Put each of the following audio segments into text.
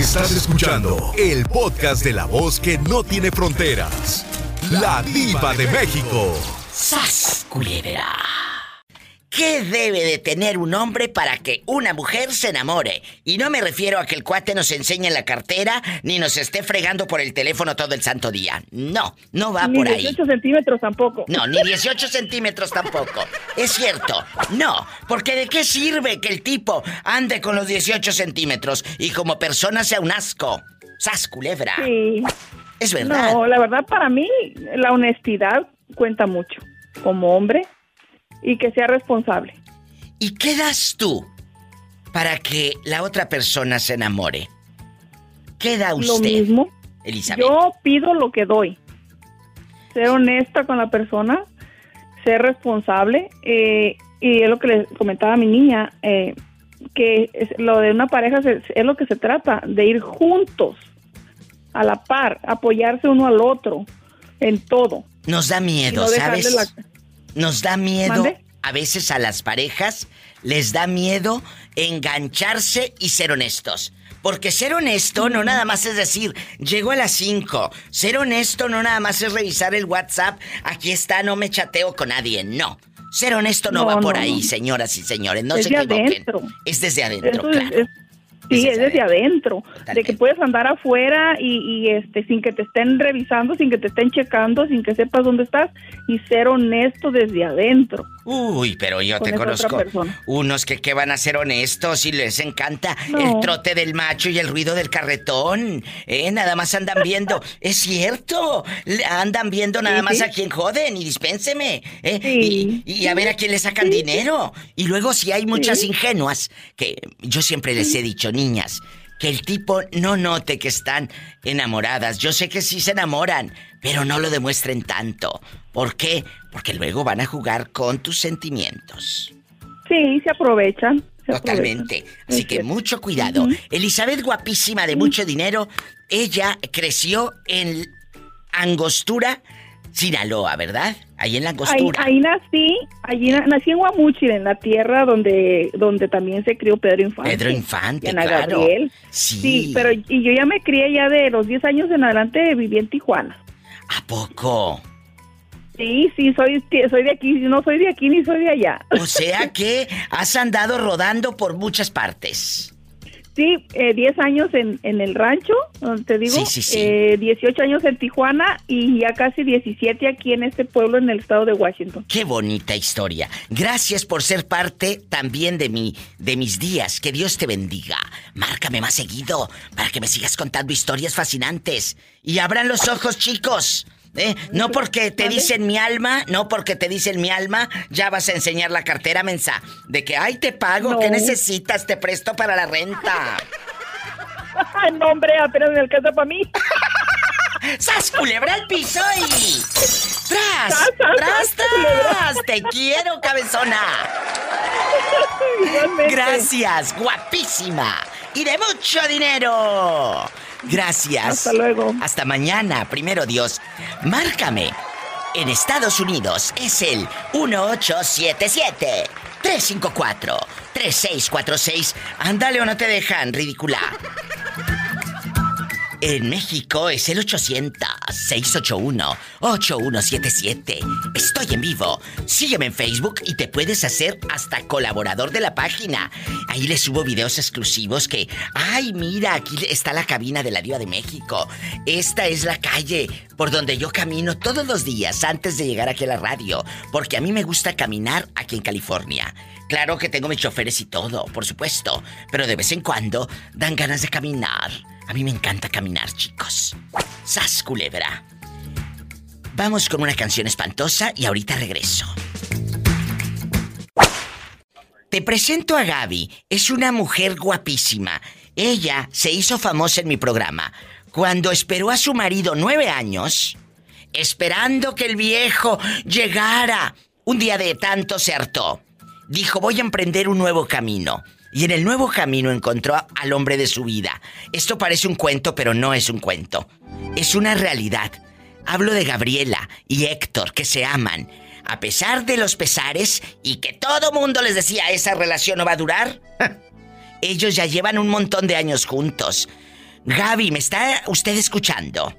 Estás escuchando el podcast de la voz que no tiene fronteras. La diva de México. ¡Sas, ¿Qué debe de tener un hombre para que una mujer se enamore? Y no me refiero a que el cuate nos enseñe la cartera ni nos esté fregando por el teléfono todo el santo día. No, no va por ahí. Ni 18 centímetros tampoco. No, ni 18 centímetros tampoco. Es cierto. No, porque ¿de qué sirve que el tipo ande con los 18 centímetros y como persona sea un asco? ¡Sas, culebra! Sí. Es verdad. No, la verdad para mí la honestidad cuenta mucho. Como hombre, y que sea responsable. ¿Y qué das tú para que la otra persona se enamore? ¿Qué da usted? Lo mismo. Elizabeth. Yo pido lo que doy. Ser honesta con la persona, ser responsable. Eh, y es lo que le comentaba a mi niña, eh, que lo de una pareja es, lo que se trata, de ir juntos, a la par, apoyarse uno al otro en todo. Nos da miedo, ¿sabes? Nos da miedo a veces a las parejas, les da miedo engancharse y ser honestos. Porque ser honesto no nada más es decir, llego a las 5. Ser honesto no nada más es revisar el WhatsApp, aquí está, no me chateo con nadie. No. Ser honesto no, va por ahí, señoras y señores. No se equivoquen. Es desde adentro, claro. Sí, es desde adentro, de que puedes andar afuera y, este sin que te estén revisando, sin que te estén checando, sin que sepas dónde estás y ser honesto desde adentro. Uy, pero yo te conozco unos que, que van a ser honestos y les encanta el trote del macho y el ruido del carretón. ¿Eh? Nada más andan viendo. es cierto. Andan viendo nada más a quien joden y dispénseme. ¿eh? Y, a ver a quién le sacan dinero. Y luego si hay muchas ingenuas, que yo siempre les he dicho, niñas, que el tipo no note que están enamoradas. Yo sé que sí se enamoran, pero no lo demuestren tanto. ¿Por qué? Porque luego van a jugar con tus sentimientos. Sí, se aprovechan. Totalmente. Así que mucho cuidado. Elizabeth, guapísima de mucho dinero, ella creció en Angostura, Sinaloa, ¿verdad? Ahí en la Angostura. Ahí, nací, allí nací en Guamuchil, en la tierra donde, donde también se crió Pedro Infante. Pedro Infante, claro. Sí. sí. pero y yo ya me crié ya de los 10 años en adelante, viví en Tijuana. ¿A poco? Sí, sí, soy, soy de aquí, no soy de aquí ni soy de allá. O sea que has andado rodando por muchas partes. Sí, eh, 10 años en, en, el rancho, te digo, eh, 18 años en Tijuana y ya casi 17 aquí en este pueblo en el estado de Washington. Qué bonita historia. Gracias por ser parte también de mi, de mis días. Que Dios te bendiga. Márcame más seguido para que me sigas contando historias fascinantes. Y abran los ojos, chicos. ¿Eh? No porque te dicen mi alma, no porque te dicen mi alma, ya vas a enseñar la cartera mensa. De que, ay, te pago, ¿qué necesitas? Te presto para la renta. no, hombre, apenas me alcanza para mí. ¡Sas, culebra al piso y... ¡Tras! ¡Tras, tras! ¡Te quiero, cabezona! Gracias, guapísima. Y de mucho dinero. Gracias. Hasta luego. Hasta mañana, primero Dios. Márcame. En Estados Unidos es el 1877 354 3646. Ándale o no te dejan, ridícula. En México es el 800-681-8177. Estoy en vivo. Sígueme en Facebook y te puedes hacer hasta colaborador de la página. Ahí les subo videos exclusivos que, ay, mira, aquí está la cabina de la Diva de México. Esta es la calle por donde yo camino todos los días antes de llegar aquí a la radio. Porque a mí me gusta caminar aquí en California. Claro que tengo mis choferes y todo, por supuesto. Pero de vez en cuando dan ganas de caminar. A mí me encanta caminar, chicos. ¡Sas, culebra! Vamos con una canción espantosa y ahorita regreso. Te presento a Gaby. Es una mujer guapísima. Ella se hizo famosa en mi programa cuando esperó a su marido nueve años, esperando que el viejo llegara. Un día de tanto se hartó. Dijo, voy a emprender un nuevo camino. Y en el nuevo camino encontró al hombre de su vida. Esto parece un cuento, pero no es un cuento. Es una realidad. Hablo de Gabriela y Héctor, que se aman. A pesar de los pesares y que todo mundo les decía esa relación no va a durar, ellos ya llevan un montón de años juntos. Gaby, ¿me está usted escuchando?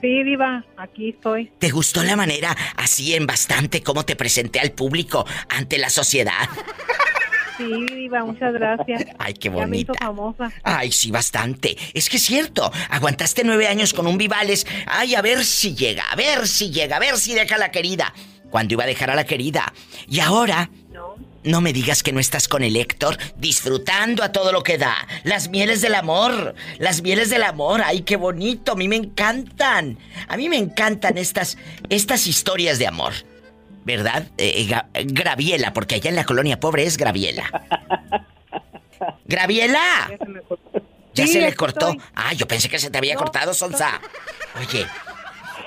Sí, Diva, aquí estoy. ¿Te gustó la manera así en bastante cómo te presenté al público ante la sociedad? Sí, Diva, muchas gracias. Ay, qué Ya me bonita. hizo famosa. Ay, sí, bastante. Es que es cierto. Aguantaste nueve años con un Vivales. Ay, a ver si llega, a ver si llega, a ver si deja a la querida. Cuando iba a dejar a la querida. Y ahora, No. no me digas que no estás con el Héctor disfrutando a todo lo que da. Las mieles del amor. Las mieles del amor. Ay, qué bonito. A mí me encantan. A mí me encantan estas, estas historias de amor. ¿Verdad? Eh, Ga- Graviela, porque allá en la colonia pobre es Graviela. ¡Graviela! Ya se me cortó. Ya Sí, se le cortó. estoy. Ah, yo pensé que se te había No, cortado, Sonsa. Oye,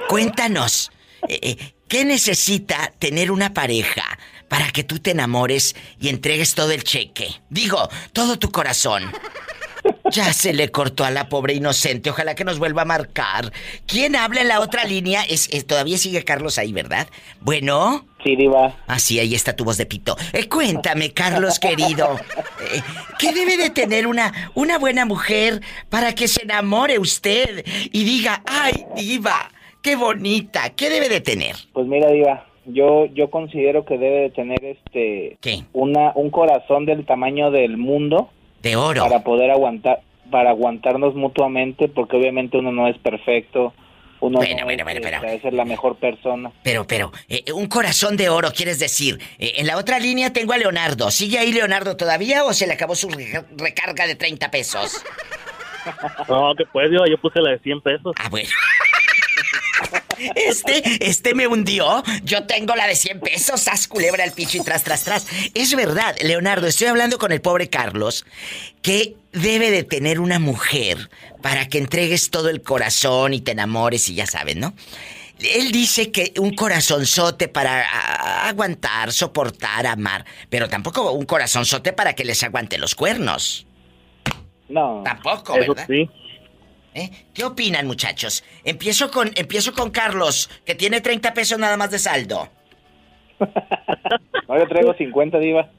cuéntanos, eh, eh, ¿qué necesita tener una pareja para que tú te enamores y entregues todo el cheque? Digo, todo tu corazón. Ya se le cortó a la pobre inocente. Ojalá que nos vuelva a marcar. ¿Quién habla en la otra línea? Es, es- todavía sigue Carlos ahí, ¿verdad? Bueno. Sí, Diva. Ah, sí, ahí está tu voz de pito. Eh, cuéntame, Carlos querido. eh, ¿Qué debe de tener una, una buena mujer para que se enamore usted y diga, ay, diva, qué bonita? ¿Qué debe de tener? Pues mira, Diva, yo, yo considero que debe de tener este ¿Qué? una, un corazón del tamaño del mundo De oro. para poder aguantar, para aguantarnos mutuamente, porque obviamente uno no es perfecto, uno Bueno, no bueno, bueno, pero- debe ser la mejor persona. Pero, pero, eh, un corazón de oro, quieres decir. Eh, en la otra línea tengo a Leonardo. ¿Sigue ahí Leonardo todavía o se le acabó su re- recarga de 30 pesos? No, que pues yo, yo puse la de 100 pesos. Ah, bueno. Este, este me hundió. Yo tengo la de 100 pesos. Haz culebra al picho y tras, tras, tras. Es verdad, Leonardo, estoy hablando con el pobre Carlos. que debe de tener una mujer para que entregues todo el corazón y te enamores y ya sabes, ¿no? Él dice que un corazonzote para aguantar, soportar, amar, pero tampoco un corazonzote para que les aguante los cuernos. No. Tampoco, Eso ¿verdad? sí. ¿Eh? ¿Qué opinan, muchachos? Empiezo con, empiezo con Carlos, que tiene 30 pesos nada más de saldo. Ahora traigo 50, Diva.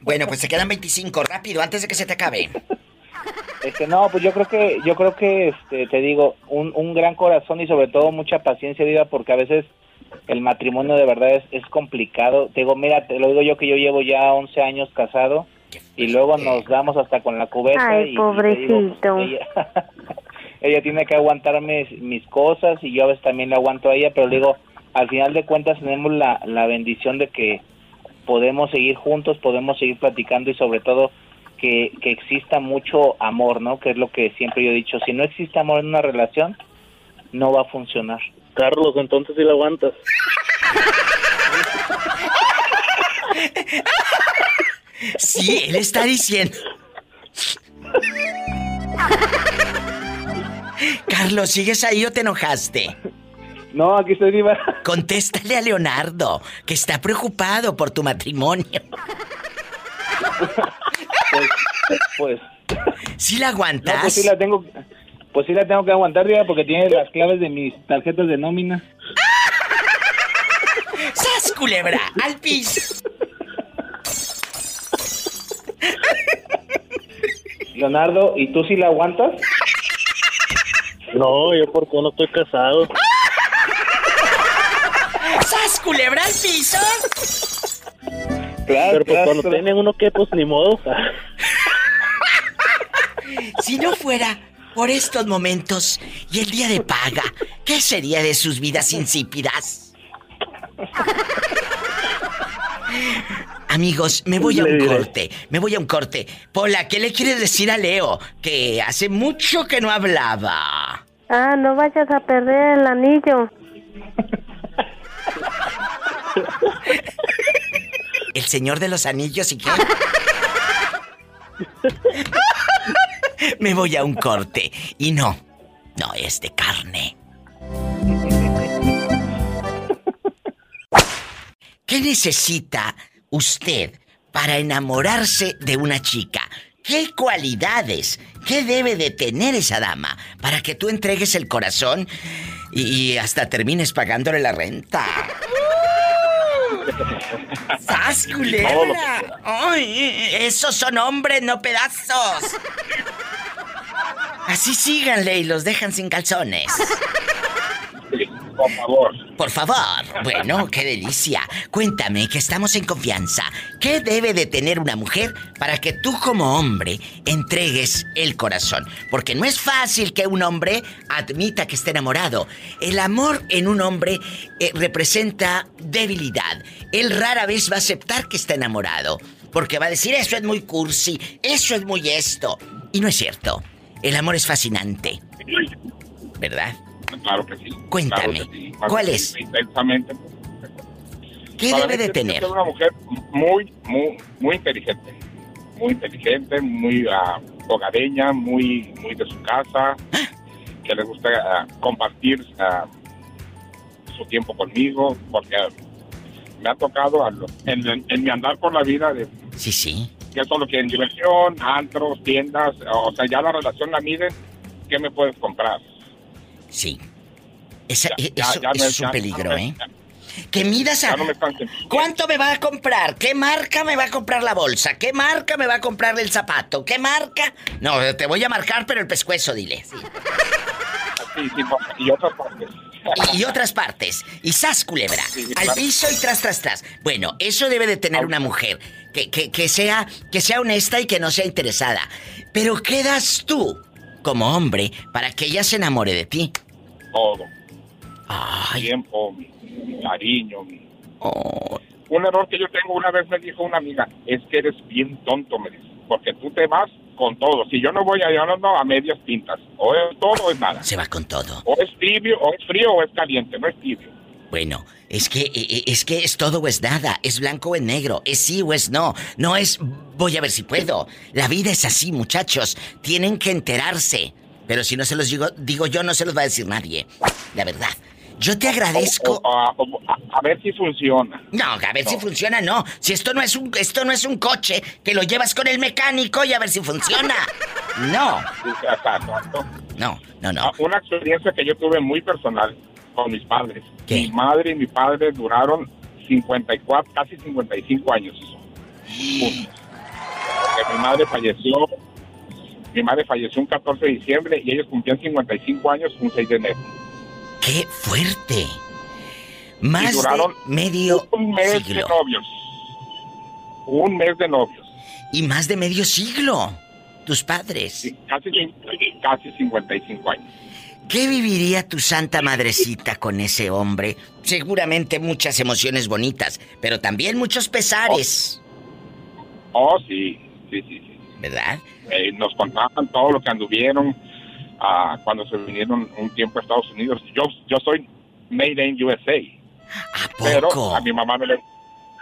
Bueno, pues se quedan 25, rápido, antes de que se te acabe. Este, no, pues yo creo que, yo creo que, este, te digo, un, un gran corazón y sobre todo mucha paciencia, Diva, porque a veces el matrimonio de verdad es, es complicado. Te digo, mira, te lo digo yo que yo llevo ya 11 años casado y luego nos damos hasta con la cubeta. Ay, y, y te digo, pobrecito. pues, ella, ella tiene que aguantarme mis cosas y yo a veces también le aguanto a ella, pero le digo, al final de cuentas tenemos la, la bendición de que podemos seguir juntos, podemos seguir platicando y sobre todo que, que exista mucho amor, ¿no? Que es lo que siempre yo he dicho, si no existe amor en una relación, no va a funcionar. Carlos, entonces sí la aguantas. Sí, él está diciendo. Carlos, ¿sigues ahí o te enojaste? No, aquí estoy viva. Contéstale a Leonardo, que está preocupado por tu matrimonio. Pues, ¿Sí la no, aguantas? pues sí la tengo, pues sí la tengo que aguantar, Diva, porque tiene las claves de mis tarjetas de nómina. ¡Sas, culebra! ¡Al piso! Leonardo, ¿y tú sí la aguantas? No, yo porque no estoy casado. ¡Sas, culebra al piso! Claro, Pero pues claro, cuando tienen uno que, pues ni modo. Si no fuera por estos momentos y el día de paga, ¿qué sería de sus vidas insípidas? Amigos, me voy a un corte, me voy a un corte. Pola, ¿qué le quieres decir a Leo? Que hace mucho que no hablaba. Ah, no vayas a perder el anillo. El señor de los anillos y qué. me voy a un corte y no, no es de carne. ¿Qué necesita usted para enamorarse de una chica? ¿Qué cualidades? ¿Qué debe de tener esa dama para que tú entregues el corazón y, y hasta termines pagándole la renta? ¡Sas, culebra! ¡Ay! Esos son hombres, no pedazos. Así síganle y los dejan sin calzones. Por favor. Por favor. Bueno, qué delicia. Cuéntame que estamos en confianza. ¿Qué debe de tener una mujer para que tú como hombre entregues el corazón? Porque no es fácil que un hombre admita que esté enamorado. El amor en un hombre eh, representa debilidad. Él rara vez va a aceptar que está enamorado. Porque va a decir, eso es muy cursi, eso es muy esto. Y no es cierto. El amor es fascinante. ¿Verdad? Claro que sí. Cuéntame, claro que sí. ¿cuál es? Intensamente. ¿Qué Para debe mí de tener? ser una mujer muy, muy, muy inteligente. Muy inteligente, muy ah, hogareña, muy, muy de su casa, que le gusta ah, compartir ah, su tiempo conmigo, porque me ha tocado a lo- en, en- en mi andar por la vida de Sí, sí. que solo quieren diversión, antros, tiendas, o sea, ya la relación la miden, ¿qué me puedes comprar? Sí. Esa- Ya- e- ya- eso ya eso me- es un peligro, ¿eh? Que midas a... No me ¿Cuánto me va a comprar? ¿Qué marca me va a comprar la bolsa? ¿Qué marca me va a comprar el zapato? ¿Qué marca? No, te voy a marcar, pero el pescuezo, dile. Sí. Sí, sí, y otras partes. Y, y otras partes. Y sas, culebra. Al piso y tras, tras, tras. Bueno, eso debe de tener una mujer. Que, que, que sea, que sea honesta y que no sea interesada. Pero ¿qué das tú, como hombre, para que ella se enamore de ti? Todo. Ay, Tiempo, mi, mi cariño, mi- oh, Un error que yo tengo, una vez me dijo una amiga, es que eres bien tonto, me dice, porque tú te vas con todo. Si yo no voy a, yo no a medias tintas. O es todo o es nada. se va con todo. O es tibio, o es frío, o es caliente, no es tibio. Bueno, es que eh, eh, es que es todo o es nada, es blanco o es negro, es sí o es no, no es voy a ver si puedo. La vida es así, muchachos, tienen que enterarse. Pero si no se los digo, digo yo, no se los va a decir nadie. La verdad. Yo te agradezco. O- a, o- a- a ver si funciona. No, a ver si funciona, no. Si esto no es un esto no es un coche que lo llevas con el mecánico y a ver si funciona. No, no, no, no. Ah, Una experiencia que yo tuve muy personal con mis padres. ¿Qué? Mi madre y mi padre duraron 54, casi 55 años juntos. Porque mi madre falleció, mi madre falleció un 14 de diciembre y ellos cumplían 55 años un 6 de enero. Qué fuerte. Más y de duraron medio un mes de siglo. novios. Un mes de novios. Y más de medio siglo. Tus padres. Casi, casi 55 años. ¿Qué viviría tu santa madrecita con ese hombre? Seguramente muchas emociones bonitas, pero también muchos pesares. Oh, sí, sí, sí, sí. ¿Verdad? Eh, nos contaban todo lo que anduvieron ah, cuando se vinieron un tiempo a Estados Unidos. Yo, yo soy made in USA, ¿A pero poco? a mi mamá no le,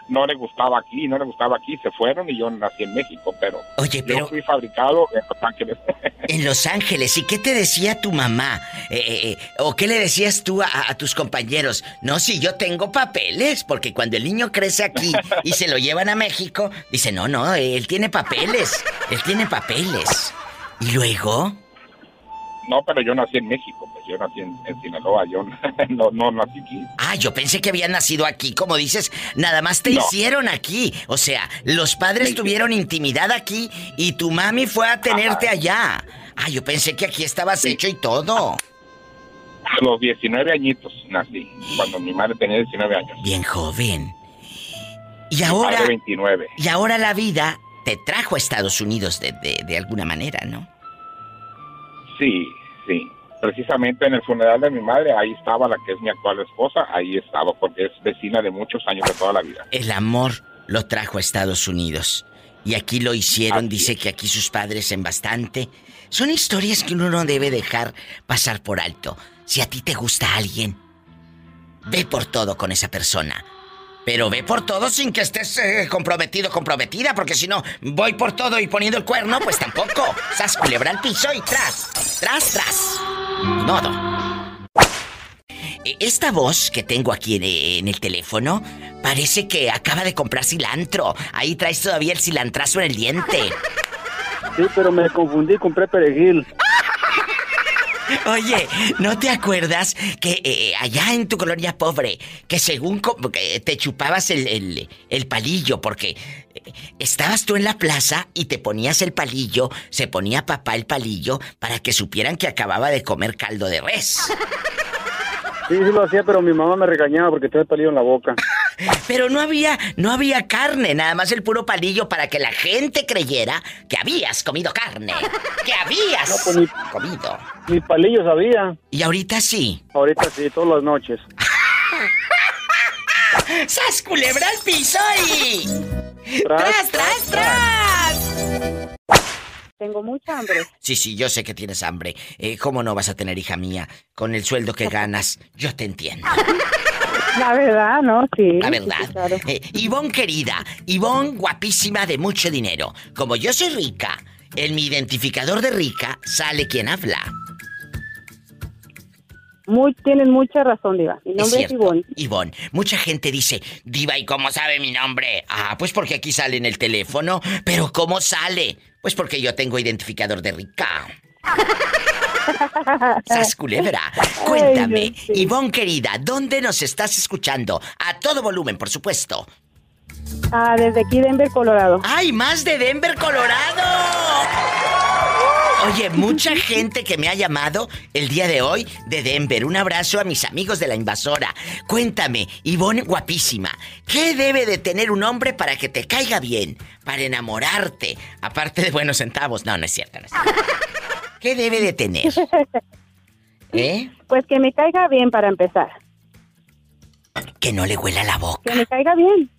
no le gustaba aquí, no le gustaba aquí, se fueron y yo nací en México, pero, Oye, pero- yo fui fabricado en Los Ángeles. En Los Ángeles, ¿y qué te decía tu mamá? Eh, eh, eh, ¿O qué le decías tú a, a tus compañeros? No, si yo tengo papeles, porque cuando el niño crece aquí y se lo llevan a México, dice, no, no, él tiene papeles, él tiene papeles. ¿Y luego? no, pero yo nací en México, yo nací en, en Sinaloa, yo no, no nací aquí. Ah, yo pensé que habían nacido aquí, como dices, nada más te No. hicieron aquí. O sea, los padres Me tuvieron intimidad aquí y tu mami fue a tenerte Ajá. allá. Ah, yo pensé que aquí estabas hecho y todo. A los 19 añitos nací, cuando mi madre tenía 19 años. Bien joven. Y Mi ahora, padre 29. y ahora la vida te trajo a Estados Unidos de, de- de alguna manera, ¿no? Sí, sí. Precisamente en el funeral de mi madre, ahí estaba la que es mi actual esposa, ahí estaba, porque es vecina de muchos años de toda la vida. El amor lo trajo a Estados Unidos. Y aquí lo hicieron, dice que aquí sus padres en bastante. Son historias que uno no debe dejar pasar por alto. Si a ti te gusta alguien, ve por todo con esa persona. Pero ve por todo sin que estés eh, comprometido, comprometida, porque si no, voy por todo y poniendo el cuerno, pues tampoco. Sas culebra al piso y tras, tras, tras. Modo. E- Esta voz que tengo aquí en, en el teléfono parece que acaba de comprar cilantro. Ahí traes todavía el cilantrazo en el diente. Sí, pero me confundí, compré perejil. Oye, ¿no te acuerdas que eh, allá en tu colonia pobre, que según que te chupabas el, el- el palillo porque estabas tú en la plaza y te ponías el palillo, se ponía papá el palillo para que supieran que acababa de comer caldo de res. Sí, sí lo hacía, pero mi mamá me regañaba porque tenía el palillo en la boca. Pero no había, no había carne, nada más el puro palillo para que la gente creyera que habías comido carne, que habías No, pues comido. ni palillo sabía. Y ahorita sí. Ahorita sí, todas las noches. ¡Sas culebra al piso y... Tras, ¡Tras, tras, tras! Tengo mucha hambre. Sí, sí, yo sé que tienes hambre. Eh, ¿Cómo no vas a tener, hija mía? Con el sueldo que ganas, yo te entiendo. La verdad, ¿no? Sí. La verdad. sí, claro. Eh, Ivonne querida, Ivonne guapísima de mucho dinero. Como yo soy rica, en mi identificador de rica sale quien habla. Muy, tienes mucha razón, Diva. Mi nombre es, cierto, Ivonne. Ivonne. Mucha gente dice, Diva, ¿y cómo sabe mi nombre? Ah, pues porque aquí sale en el teléfono. Pero ¿cómo sale? Pues porque yo tengo identificador de rica. Sas culebra, cuéntame, sí. Ivonne querida, ¿dónde nos estás escuchando? A todo volumen, por supuesto. Ah, desde aquí, Denver, Colorado. ¡Ay, más de Denver, Colorado! Oye, mucha gente que me ha llamado el día de hoy de Denver. Un abrazo a mis amigos de la invasora. Cuéntame, Ivonne guapísima, ¿qué debe de tener un hombre para que te caiga bien? Para enamorarte. Aparte de buenos centavos. No, no es cierto, no es cierto. ¿Qué debe de tener? ¿Eh? Pues que me caiga bien para empezar. Que no le huela la boca. Que me caiga bien.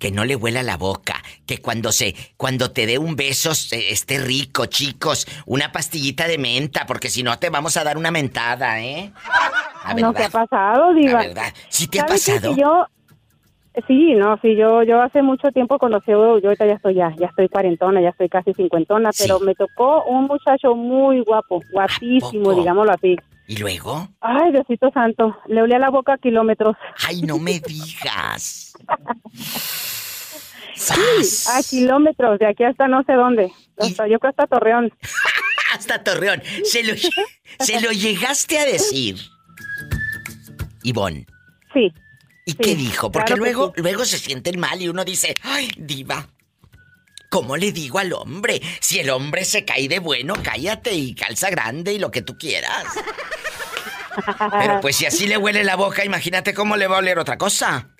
Que no le huela la boca, que cuando se, cuando te dé un beso se- esté rico, chicos, una pastillita de menta, porque si no te vamos a dar una mentada, ¿eh? La no, ¿qué ha pasado, la Diva? verdad. ¿Sí te ha pasado? Que yo... Sí, no, sí, yo, yo hace mucho tiempo conocí, yo ahorita ya estoy ya, ya estoy cuarentona, ya estoy casi cincuentona, Sí. pero me tocó un muchacho muy guapo, guapísimo, digámoslo así. ¿Y luego? Ay, Diosito santo, le olía la boca a kilómetros. Ay, no me digas. A ¡Sas! kilómetros, de aquí hasta no sé dónde. Hasta, yo creo hasta Torreón. Hasta Torreón. Se lo, se lo llegaste a decir. Ivonne. Sí. ¿Y Sí, qué dijo? Porque claro luego, sí. luego se sienten mal y uno dice, ay, diva. ¿Cómo le digo al hombre? Si el hombre se cae de bueno, cállate y calza grande y lo que tú quieras. Pero pues si así le huele la boca, imagínate cómo le va a oler otra cosa.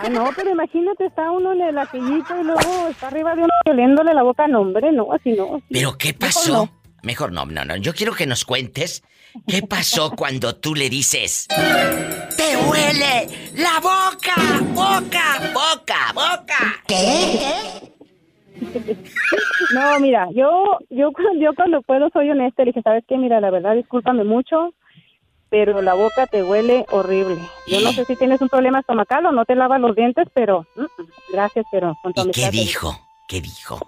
Ay, no, pero imagínate, está uno en el aquellito y luego está arriba de uno oliéndole la boca. No, hombre, no, así no. así. ¿Pero qué pasó? Mejor no, no, no. Yo quiero que nos cuentes qué pasó cuando tú le dices, ¡Te huele la boca! ¡Boca! ¡Boca! ¡Boca! No, mira, yo, yo, yo cuando puedo soy honesta. Le dije, ¿sabes qué? Mira, la verdad, discúlpame mucho, pero la boca te huele horrible. Yo no sé si tienes un problema estomacal o no te lavas los dientes, pero mm, mm, gracias, pero con ¿Y qué dijo? ¿Qué dijo?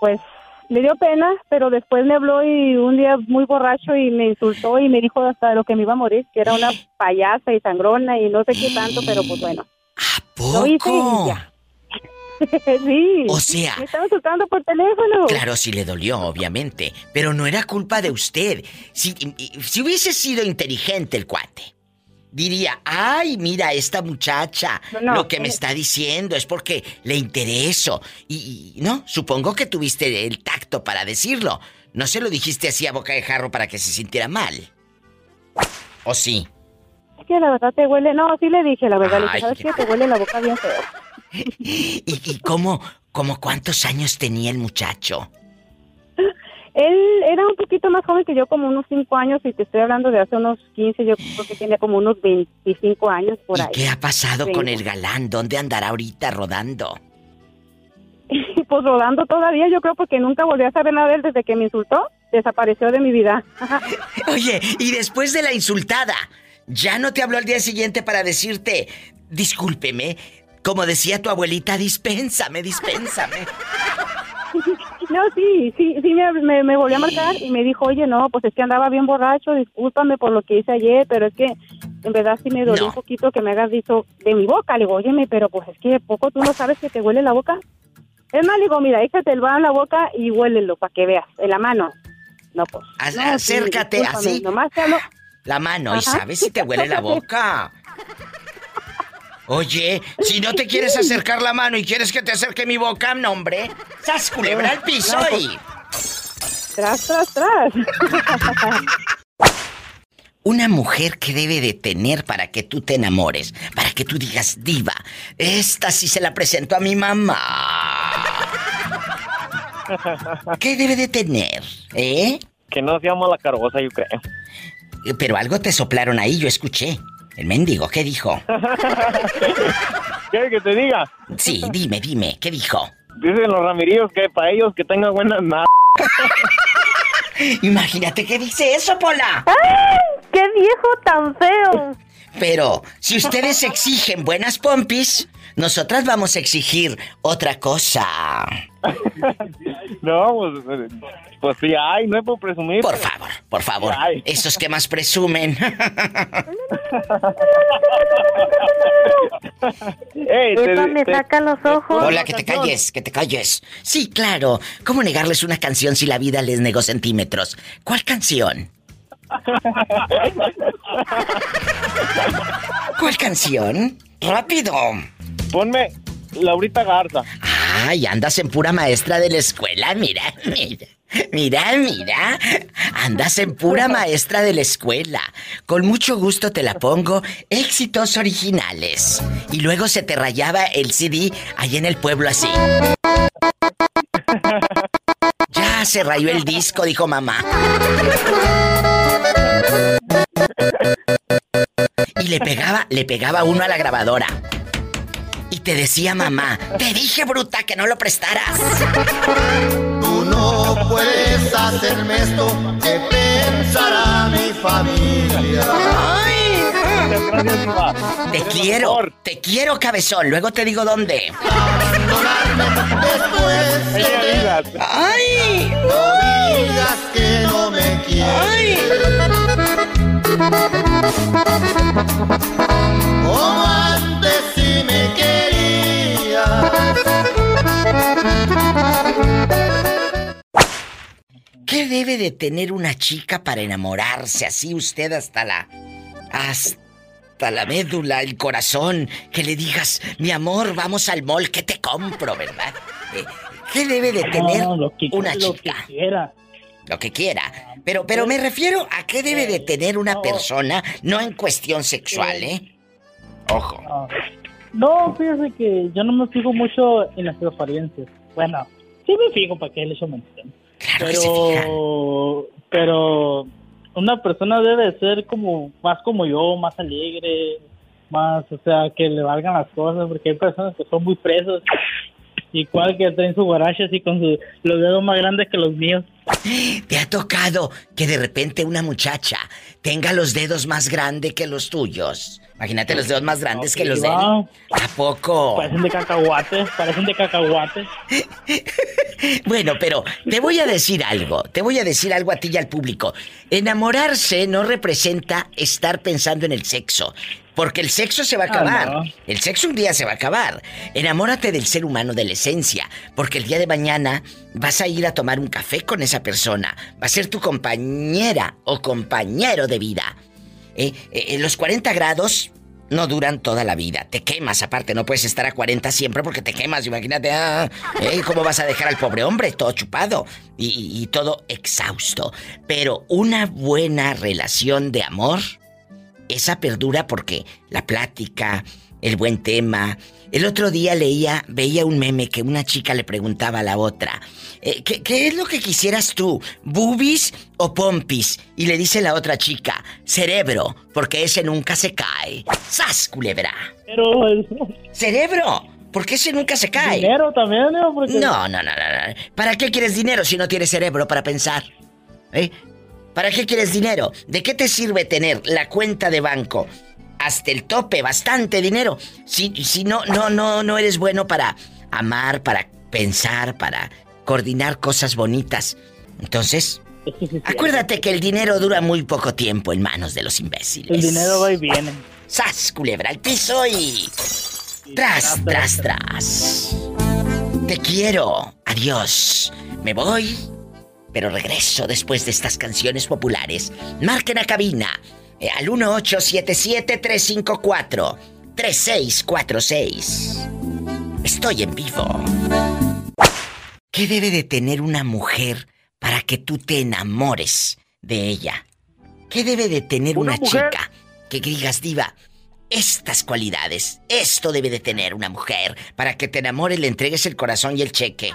Pues le dio pena, pero después me habló y un día muy borracho y me insultó y me dijo hasta lo que me iba a morir, que era una payasa y sangrona y no sé qué tanto, pero pues bueno. ¿A Lo hice y poco? ya. sí. O sea- Me estaba insultando por teléfono. Claro, sí le dolió, obviamente. Pero no era culpa de usted. Si, si hubiese sido inteligente el cuate, diría, ay, mira, esta muchacha, No, no, lo que me eh. está diciendo es porque le intereso. Y, y, no, supongo que tuviste el tacto para decirlo. No se lo dijiste así a boca de jarro para que se sintiera mal. ¿O sí? Es que la verdad te huele. No, sí le dije, la verdad. Le Ay, dije, ¿sabes qué? Te huele la boca bien feo. ¿Y, y cómo, cómo cuántos años tenía el muchacho? Él era un poquito más joven que yo, como unos 5 años, y te estoy hablando de hace unos 15, yo creo que tenía como unos 25 años por ¿Y ahí. qué ha pasado con el galán? ¿Dónde andará ahorita rodando? Pues rodando todavía, yo creo, porque nunca volví a saber nada de él desde que me insultó. Desapareció de mi vida. Oye, y después de la insultada, ¿ya no te habló al día siguiente para decirte, discúlpeme, como decía tu abuelita, dispénsame, dispénsame? No, sí, sí, sí, me, me, me volvió a marcar y me dijo, oye, no, pues es que andaba bien borracho, discúlpame por lo que hice ayer, pero es que en verdad sí me dolió No. un poquito que me hagas dicho de mi boca. Le digo, óyeme, pero pues es que poco tú no sabes que te huele la boca. Es más, le digo, mira, échate el va en la boca y huélelo para que veas, en la mano. No, pues. No, sí, acércate, discúlpame, así. Nomás te hablo. La mano, ¿y sabes si te huele la boca? Oye, si no te quieres acercar la mano y quieres que te acerque mi boca, no, hombre. ¡Sas, culebra al piso y... Tras, tras, tras. Una mujer que debe de tener para que tú te enamores, para que tú digas, diva, esta sí se la presento a mi mamá. ¿Qué debe de tener? ¿Eh? Que no se llama la cargosa, yo creo. Eh, Pero algo te soplaron ahí, yo escuché. El mendigo, ¿qué dijo? ¿Quieres que te diga? Sí, dime, dime, ¿qué dijo? Dicen los ramirillos que para ellos que tengan buenas nada. Imagínate qué dice eso, Pola. ¡Ay! ¡Qué viejo tan feo! Pero si ustedes exigen buenas pompis, nosotras vamos a exigir otra cosa. No, pues, pues sí hay, no es por presumir. Por favor, por favor. Ay. Esos que más presumen. Ey, te- Eso me te- saca los ojos. Hola, que te calles, que te calles. Sí, claro. ¿Cómo negarles una canción si la vida les negó centímetros? ¿Cuál canción? ¿Cuál canción? Rápido. Ponme Laurita Garza. Ay, andas en pura maestra de la escuela, mira, mira. Mira, mira. Andas en pura maestra de la escuela. Con mucho gusto te la pongo. Éxitos originales. Y luego se te rayaba el CD ahí en el pueblo así. Ya se rayó el disco, dijo mamá. Y le pegaba, le pegaba uno a la grabadora. Y te decía mamá, te dije bruta que no lo prestaras. Tú no puedes hacerme esto que pensará mi familia. Diva. Te quiero, te quiero cabezón, luego te digo dónde. ¡Ay! no digas que no me quieres. Como ¿Qué debe de tener una chica para enamorarse así usted hasta la... hasta la médula, el corazón? Que le digas, mi amor, vamos al mall, que te compro, ¿verdad? Eh, ¿Qué debe de tener No, lo que, una lo que chica? quiera. Lo que quiera. Pero, pero me refiero a qué debe de tener una persona, no en cuestión sexual, ¿eh? Ojo. Ah, No, fíjese que yo no me fijo mucho en las apariencias. Bueno, sí me fijo para que le echo mentira. Claro que se fija. Pero, pero una persona debe ser como más como yo, más alegre, más, o sea, que le valgan las cosas, porque hay personas que son muy presos. Igual que traen su guarache así con su- los dedos más grandes que los míos. ¿Te ha tocado que de repente una muchacha tenga los dedos más grandes que los tuyos? Imagínate los dedos más grandes que los de él. ¿A poco? Parecen de cacahuate, parecen de cacahuate. Bueno, pero te voy a decir algo, te voy a decir algo a ti y al público. Enamorarse no representa estar pensando en el sexo, porque el sexo se va a Ah, acabar. no. El sexo un día se va a acabar. Enamórate del ser humano, de la esencia, porque el día de mañana vas a ir a tomar un café con esa persona, va a ser tu compañera o compañero de vida. Eh, eh, los 40 grados no duran toda la vida. Te quemas, aparte, no puedes estar a 40 siempre porque te quemas. Imagínate, ah, eh, ¿cómo vas a dejar al pobre hombre todo chupado y, y- y todo exhausto? Pero una buena relación de amor, esa perdura porque la plática, el buen tema. El otro día leía, veía un meme que una chica le preguntaba a la otra, eh, ¿qué, qué es lo que quisieras tú? ¿Bubis o pompis? Y le dice la otra chica, cerebro, porque ese nunca se cae. ¡Sas, culebra! Pero el ¡Cerebro! Porque ese nunca se cae. dinero también, ¿no? Porque No, no, no, no, no. ¿Para qué quieres dinero si no tienes cerebro para pensar? ¿Eh? ¿Para qué quieres dinero? ¿De qué te sirve tener la cuenta de banco hasta el tope, bastante dinero, si, si no, no, no, no eres bueno para amar, para pensar, para coordinar cosas bonitas? Entonces, acuérdate que el dinero dura muy poco tiempo en manos de los imbéciles. El dinero va y viene. ¡Sas, culebra al piso y... Tras, tras, tras. Te quiero. Adiós. Me voy, pero regreso después de estas canciones populares. Marquen a cabina eh, al 3646. Estoy en vivo. ¿Qué debe de tener una mujer para que tú te enamores de ella? ¿Qué debe de tener una, chica que digas, diva, estas cualidades, esto debe de tener una mujer para que te enamore, le entregues el corazón y el cheque?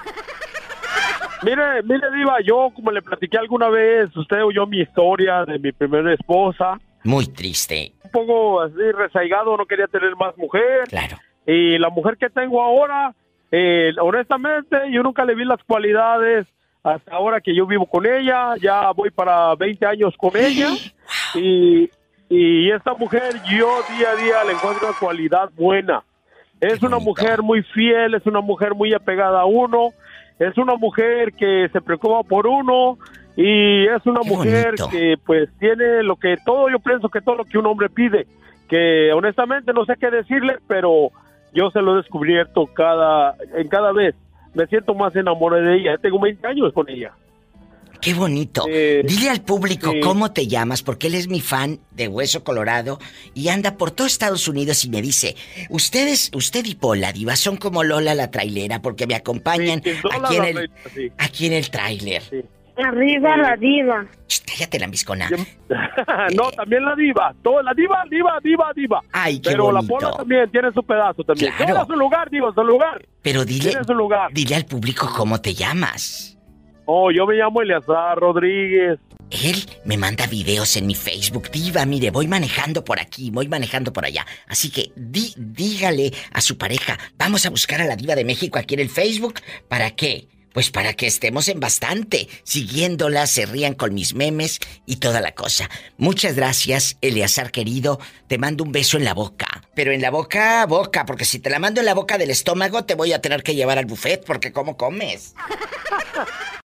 Mire, mire, Diva, yo como le platiqué alguna vez, usted oyó mi historia de mi primera esposa. Muy triste. Un poco así rezaigado, no quería tener más mujer. Claro. Y la mujer que tengo ahora, eh, honestamente, yo nunca le vi las cualidades hasta ahora que yo vivo con ella. Ya voy para 20 años con ella. Y, y esta mujer, yo día a día le encuentro una cualidad buena. Es una mujer muy fiel, es una mujer muy apegada a uno es una mujer que se preocupa por uno y es una mujer que pues tiene lo que todo, yo pienso que todo lo que un hombre pide, que honestamente no sé qué decirle, pero yo se lo he descubierto cada, en cada vez. Me siento más enamorado de ella. Tengo 20 años con ella. Qué bonito. Eh, Dile al público cómo te llamas, porque él es mi fan de Hueso Colorado y anda por todo Estados Unidos y me dice, ustedes, usted y Pola, diva, son como Lola la trailera, porque me acompañan aquí, en el, aquí en el tráiler. Arriba la diva. cállate la miscona. no, también la diva. Todo, la diva, diva, diva, diva. Ay, qué Pero la pola también tiene su pedazo también. Claro. su lugar, diva, su lugar. Pero dile, su lugar. dile al público cómo te llamas. Oh, yo me llamo Eleazar Rodríguez. Él me manda videos en mi Facebook. Diva, mire, voy manejando por aquí, voy manejando por allá. Así que dígale a su pareja, vamos a buscar a la Diva de México aquí en el Facebook. ¿Para qué? Pues para que estemos en bastante, siguiéndola, se rían con mis memes y toda la cosa. Muchas gracias, Eleazar querido. Te mando un beso en la boca. Pero en la boca, boca, porque si te la mando en la boca del estómago, te voy a tener que llevar al buffet, porque ¿cómo comes?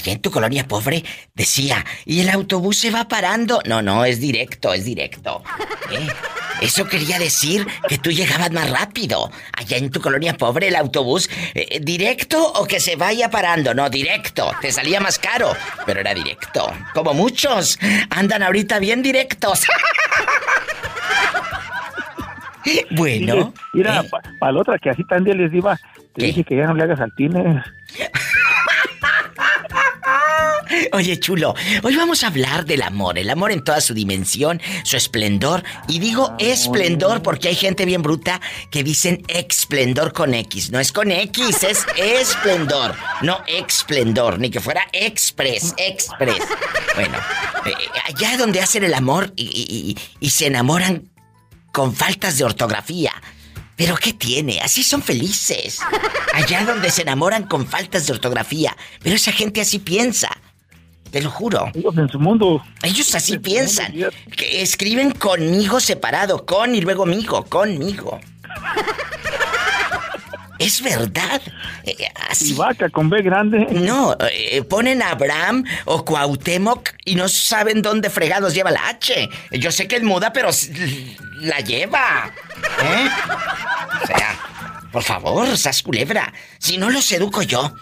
Allá en tu colonia pobre decía, y el autobús se va parando. No, no, es directo, es directo. ¿Eh? Eso quería decir que tú llegabas más rápido. Allá en tu colonia pobre el autobús, eh, ¿directo o que se vaya parando? No, directo. Te salía más caro, pero era directo. Como muchos andan ahorita bien directos. bueno. Mira, ¿eh? para la otra que así también les iba, te dije que ya no le hagas altines. Oye, chulo, hoy vamos a hablar del amor, el amor en toda su dimensión, su esplendor. Y digo esplendor porque hay gente bien bruta que dicen esplendor con X. No es con X, es esplendor, no esplendor, ni que fuera express, express. Bueno, eh, allá donde hacen el amor y, y se enamoran con faltas de ortografía. Pero ¿qué tiene? Así son felices. Allá donde se enamoran con faltas de ortografía. Pero esa gente así piensa. Te lo juro. Ellos en su mundo. Ellos así piensan. Que escriben conmigo separado. Con y luego migo. Conmigo. Es verdad. Eh, así. ¿Y vaca con B grande? No, eh, ponen Abraham o Cuauhtémoc y no saben dónde fregados lleva la H. Yo sé que es muda, pero la lleva. ¿Eh? O sea, por favor, sas culebra. Si no los educo yo,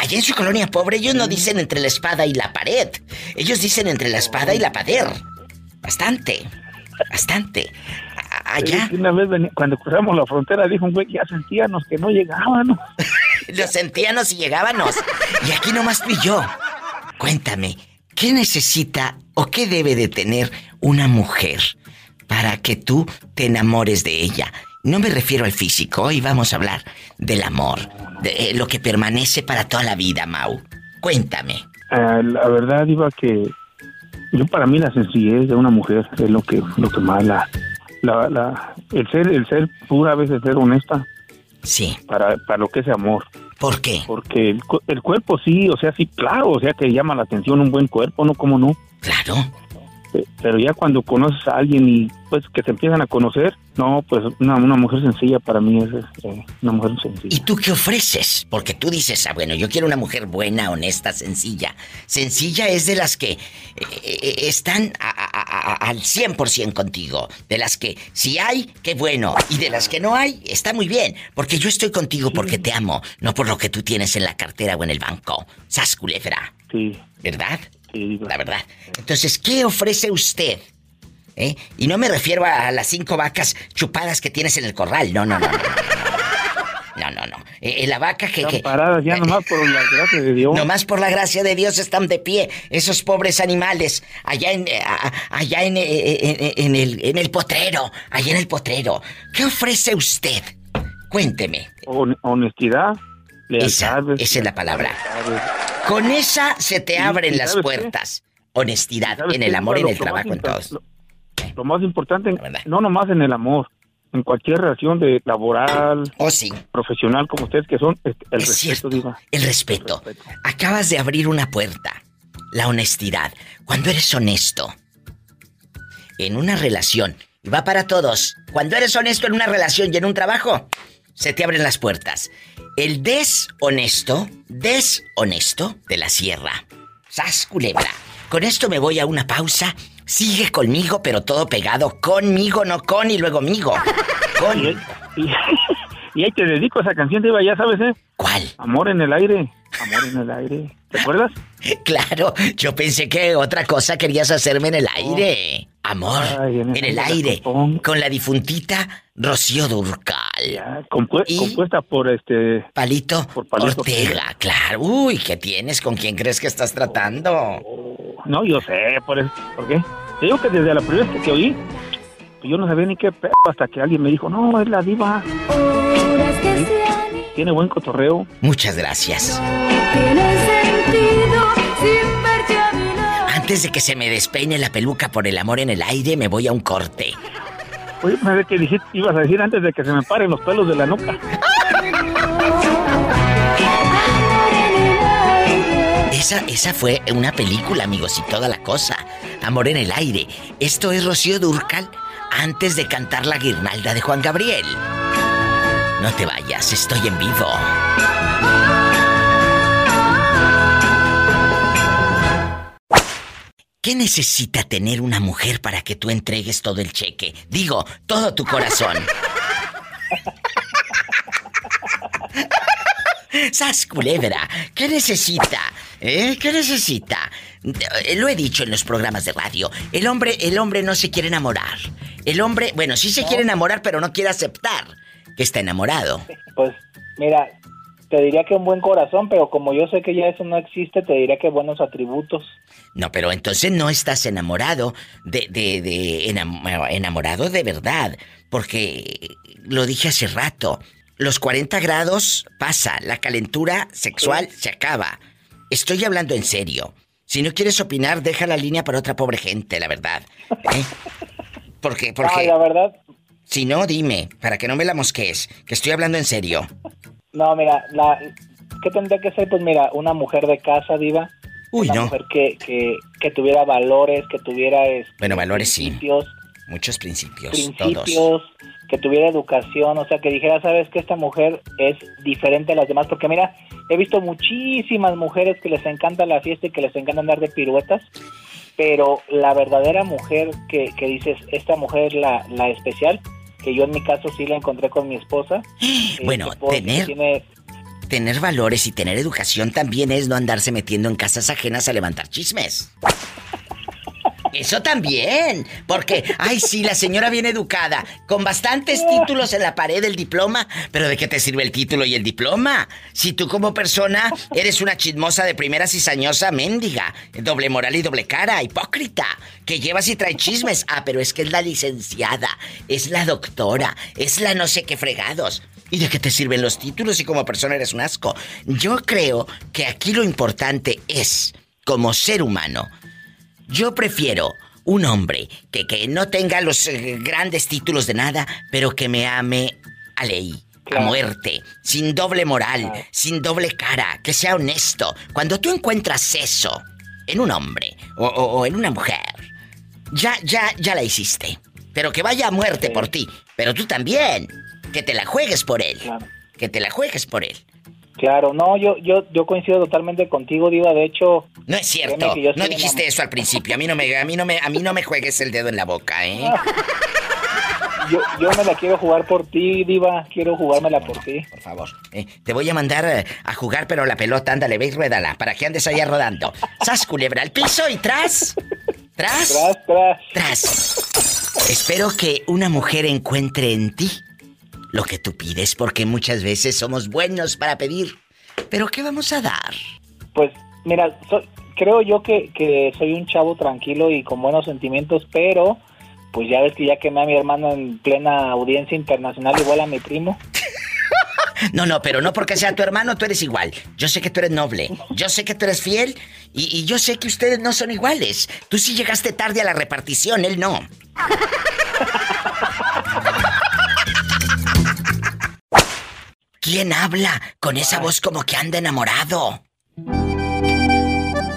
Allá en su colonia pobre ellos no dicen entre la espada y la pared. Ellos dicen entre la espada y la pader. Bastante. Bastante. Allá. Una vez cuando cruzamos la frontera dijo un güey que ya sentíamos que no llegábamos. Lo sentíamos y llegábamos. Y aquí nomás tú y yo. Cuéntame, ¿qué necesita o qué debe de tener una mujer para que tú te enamores de ella? No me refiero al físico, hoy vamos a hablar del amor, de lo que permanece para toda la vida, Mau. Cuéntame. Ah, la verdad, iba que yo para mí la sencillez de una mujer es lo que lo que más la, la, el ser el ser pura a veces ser honesta. Sí. Para, para lo que es amor. ¿Por qué? Porque el, el cuerpo sí, o sea, sí, claro, o sea, que llama la atención un buen cuerpo, ¿no? ¿Cómo no? Claro. Pero ya cuando conoces a alguien y pues que te empiezan a conocer, no, pues una, mujer sencilla para mí es este, una mujer sencilla. ¿Y tú qué ofreces? Porque tú dices, ah, bueno, yo quiero una mujer buena, honesta, sencilla. Sencilla es de las que eh, eh, están al 100% contigo. De las que si hay, qué bueno. Y de las que no hay, está muy bien. Porque yo estoy contigo porque te amo, no por lo que tú tienes en la cartera o en el banco. Sas culebra. Sí. ¿Verdad? La verdad. Entonces, ¿qué ofrece usted ¿eh? Y no me refiero a las cinco vacas chupadas que tienes en el corral, no, no, no. no. No, no, no. Eh, la vaca que... Están paradas ya nomás por la gracia de Dios. Nomás por la gracia de Dios están de pie esos pobres animales allá en eh, allá en, eh, en, el, en el potrero, allá en el potrero. ¿Qué ofrece usted? Cuénteme. honestidad. Esa, esa es la palabra. Con esa se te abren las puertas. Honestidad en el amor, en el trabajo, en todos. Lo, más importante, no nomás en el amor, en cualquier relación de laboral, oh, sí. profesional como ustedes que son, el, respeto, el respeto. El respeto. Acabas de abrir una puerta. La honestidad. Cuando eres honesto en una relación, y va para todos, cuando eres honesto en una relación y en un trabajo, se te abren las puertas. El deshonesto, deshonesto de la sierra. Sas culebra. Con esto me voy a una pausa Sigue conmigo, pero todo pegado. Conmigo, no con y luego migo. Con. Y, ahí te dedico esa canción, Diva, ya sabes, ¿eh? ¿Cuál? Amor en el aire. Amor en el aire. ¿Te acuerdas? Claro, yo pensé que otra cosa querías hacerme en el aire. Amor, en, el, aire. Con la difuntita Rocío Durcal. compuesta por este. Palito, por Palito Ortega, claro. Uy, ¿qué tienes? ¿Con quién crees que estás tratando? No, yo sé, por, eso, ¿por qué? Te digo que desde la primera vez que te oí, yo no sabía ni qué pedo hasta que alguien me dijo, no, es la diva. Tiene buen cotorreo. Muchas gracias. Antes de que se me despeine la peluca por el amor en el aire, me voy a un corte. Oye, me que dijiste, ibas a decir antes de que se me paren los pelos de la nuca. Esa, esa fue una película, amigos, y toda la cosa. Amor en el aire. Esto es Rocío Durcal antes de cantar la guirnalda de Juan Gabriel. No te vayas, estoy en vivo. ¿Qué necesita tener una mujer para que tú entregues todo el cheque? Digo, todo tu corazón. ¡Sas culebra! ¿Qué necesita? ¿Eh? ¿Qué necesita? Eh, lo he dicho en los programas de radio. El hombre, el hombre no se quiere enamorar. El hombre, bueno, sí se quiere enamorar, pero no quiere aceptar que está enamorado. Pues, mira, te diría que un buen corazón, pero como yo sé que ya eso no existe, te diría que buenos atributos. No, pero entonces no estás enamorado de, de, de enamorado de verdad, porque lo dije hace rato. Los 40 grados pasa, la calentura sexual se acaba. Estoy hablando en serio. Si no quieres opinar, deja la línea para otra pobre gente, la verdad. ¿Eh? Porque, porque. la verdad. Si no, dime, para que no me la mosquees, que estoy hablando en serio. No, mira, la, ¿qué tendría que ser? Pues mira, una mujer de casa, diva. Uy, una no. mujer que, que, que, tuviera valores, que tuviera... Este, bueno, valores sí. Muchos principios. Principios, que tuviera educación, o sea, que dijera, sabes que esta mujer es diferente a las demás, porque mira, he visto muchísimas mujeres que les encanta la fiesta y que les encanta andar de piruetas, pero la verdadera mujer que, que dices, esta mujer es la, la especial, que yo en mi caso sí la encontré con mi esposa. Bueno, tener... Tener valores y tener educación también es no andarse metiendo en casas ajenas a levantar chismes. Eso también. Porque, ay, sí, la señora bien educada, con bastantes títulos en la pared del diploma, pero ¿de qué te sirve el título y el diploma? Si tú como persona eres una chismosa de primera cizañosa mendiga, doble moral y doble cara, hipócrita, que llevas y trae chismes. Ah, pero es que es la licenciada, es la doctora, es la no sé qué fregados. ¿Y de qué te sirven los títulos si como persona eres un asco? Yo creo que aquí lo importante es, como ser humano, yo prefiero un hombre que, que no tenga los eh, grandes títulos de nada, pero que me ame a ley, a muerte, sin doble moral, sin doble cara, que sea honesto. Cuando tú encuentras eso en un hombre o, en una mujer, ya, ya, ya la hiciste. Pero que vaya a muerte por ti. Pero tú también. Que te la juegues por él. Que te la juegues por él. Claro, no, yo, yo, yo coincido totalmente contigo, Diva. De hecho, no es cierto. No dijiste eso al principio. A mí no me, a mí no me, a mí no me juegues el dedo en la boca, ¿eh? yo, yo me la quiero jugar por ti, Diva. Quiero jugármela por ti. Por favor. Eh, te voy a mandar eh, a jugar, pero la pelota, ándale, ve y ruédala, para que andes allá rodando. Sas culebra al piso y tras. Tras. Tras, tras. Tras. Espero que una mujer encuentre en ti lo que tú pides, porque muchas veces somos buenos para pedir. Pero ¿qué vamos a dar? Pues mira, so- creo yo que, que soy un chavo tranquilo y con buenos sentimientos, pero pues ya ves que ya quemé a mi hermano en plena audiencia internacional, igual a mi primo. No, no, pero no porque sea tu hermano, tú eres igual. Yo sé que tú eres noble, yo sé que tú eres fiel y, y yo sé que ustedes no son iguales. Tú sí llegaste tarde a la repartición, él no. ¿Quién habla con esa voz como que anda enamorado?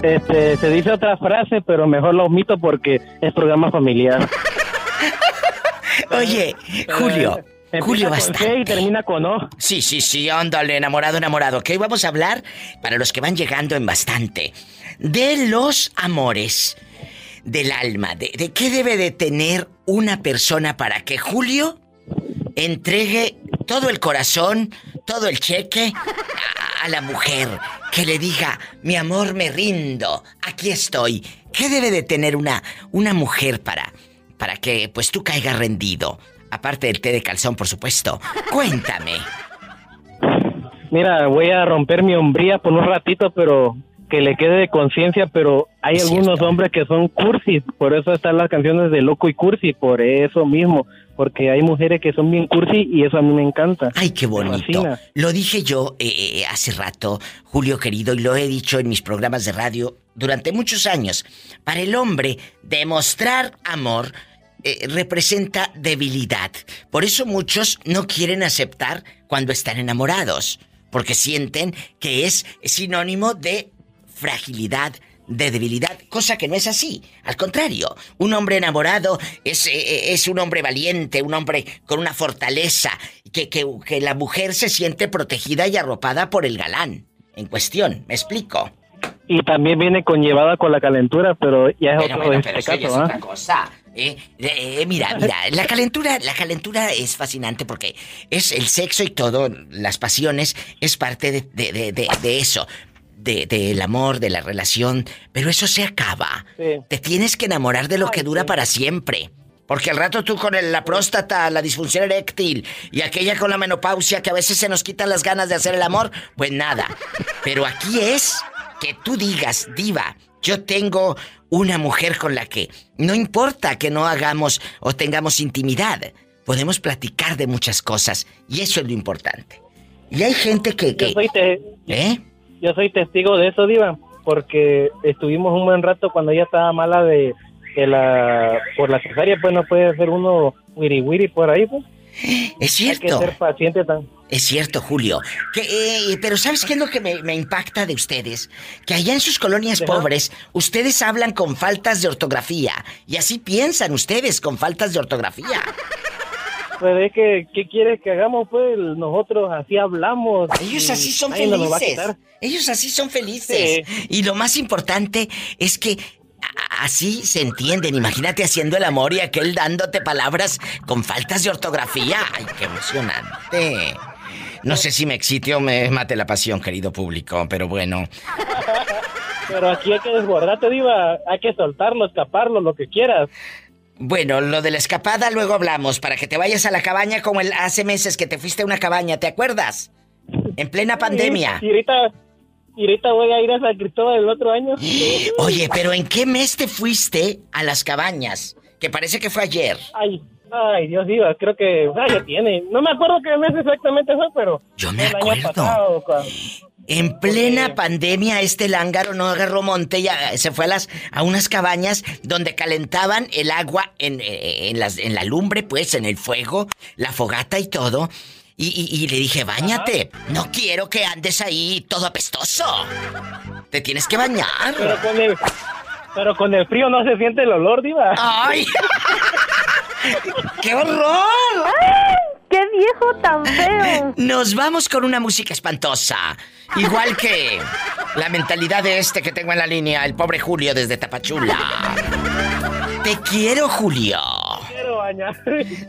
Este, se dice otra frase, pero mejor la omito porque es programa familiar. Oye, Julio. Eh, Julio bastante. Y termina con O. Sí, sí, sí, ándale, enamorado, enamorado. Que hoy vamos a hablar, para los que van llegando en bastante, de los amores del alma. De, de qué debe de tener una persona para que Julio entregue todo el corazón, todo el cheque a, la mujer. Que le diga, mi amor, me rindo, aquí estoy. ¿Qué debe de tener una, una mujer para, para que pues tú caigas rendido? Aparte del té de calzón, por supuesto. Cuéntame. Mira, voy a romper mi hombría por un ratito, pero que le quede de conciencia, pero hay algunos hombres que son cursis, por eso están las canciones de Loco y Cursi, por eso mismo, porque hay mujeres que son bien cursi y eso a mí me encanta. Ay, qué bonito. Lo dije yo eh, eh, hace rato, Julio querido, y lo he dicho en mis programas de radio durante muchos años. Para el hombre, demostrar amor eh, representa debilidad. Por eso muchos no quieren aceptar cuando están enamorados, porque sienten que es sinónimo de fragilidad, de debilidad, cosa que no es así. Al contrario, un hombre enamorado es, eh, es un hombre valiente, un hombre con una fortaleza, que, que, que la mujer se siente protegida y arropada por el galán en cuestión. ¿Me explico? Y también viene conllevada con la calentura, pero ya es Pero otro bueno, pero eso ya caso, es otra cosa. Eh, eh, eh, mira, mira, la calentura, la calentura es fascinante porque es el sexo y todo, las pasiones, es parte de, de- de- de- de eso, de- del amor, de la relación, pero eso se acaba. Sí. Te tienes que enamorar de lo que dura para siempre. Porque al rato tú con el- la próstata, la disfunción eréctil y aquella con la menopausia que a veces se nos quitan las ganas de hacer el amor, pues nada. Pero aquí es que tú digas, diva, yo tengo una mujer con la que no importa que no hagamos o tengamos intimidad, podemos platicar de muchas cosas y eso es lo importante. Y hay gente que... que Yo soy, te- ¿Eh? Yo soy testigo de eso, Diva, porque estuvimos un buen rato cuando ella estaba mala de, de la por la cesárea, pues no puede ser uno wiri wiri por ahí, pues. Es cierto. Hay que ser paciente tan. Es cierto, Julio. Que, eh, pero ¿sabes qué es lo que me, me impacta de ustedes? Que allá en sus colonias pobres, ustedes hablan con faltas de ortografía. Y así piensan ustedes con faltas de ortografía. Pues es que, ¿qué quieres que hagamos? Pues nosotros así hablamos. Ellos así son felices. Ellos así son felices. Y lo más importante es que así se entienden. Imagínate haciendo el amor y aquel dándote palabras con faltas de ortografía. ¡Ay, qué emocionante! No sé si me excite o me mate la pasión, querido público, pero bueno. Pero aquí hay que desbordarte, Diva. Hay que soltarlo, escaparlo, lo que quieras. Bueno, lo de la escapada luego hablamos, para que te vayas a la cabaña como el hace meses que te fuiste a una cabaña, ¿te acuerdas? En plena pandemia. Y ahorita, y ahorita voy a ir a San Cristóbal el otro año. Oye, pero ¿en qué mes te fuiste a las cabañas? Que parece que fue ayer. Ay, ay, Dios Diva, creo que ah, ya tiene. No me acuerdo qué mes exactamente fue, pero. Yo me el año pasado. cuando- En plena pandemia, este lángaro no agarró monte y ah, se fue a, las, a unas cabañas donde calentaban el agua en, eh, en, las, en la lumbre, pues, en el fuego, la fogata y todo. Y, y- y le dije, bañate. No quiero que andes ahí todo apestoso. Te tienes que bañar. Pero con el, pero con el frío no se siente el olor, Diva. ¡Ay! ¡Qué horror! ¡Qué viejo tan feo! Nos vamos con una música espantosa. Igual que la mentalidad de este que tengo en la línea, el pobre Julio desde Tapachula. Te quiero, Julio. Quiero bañar.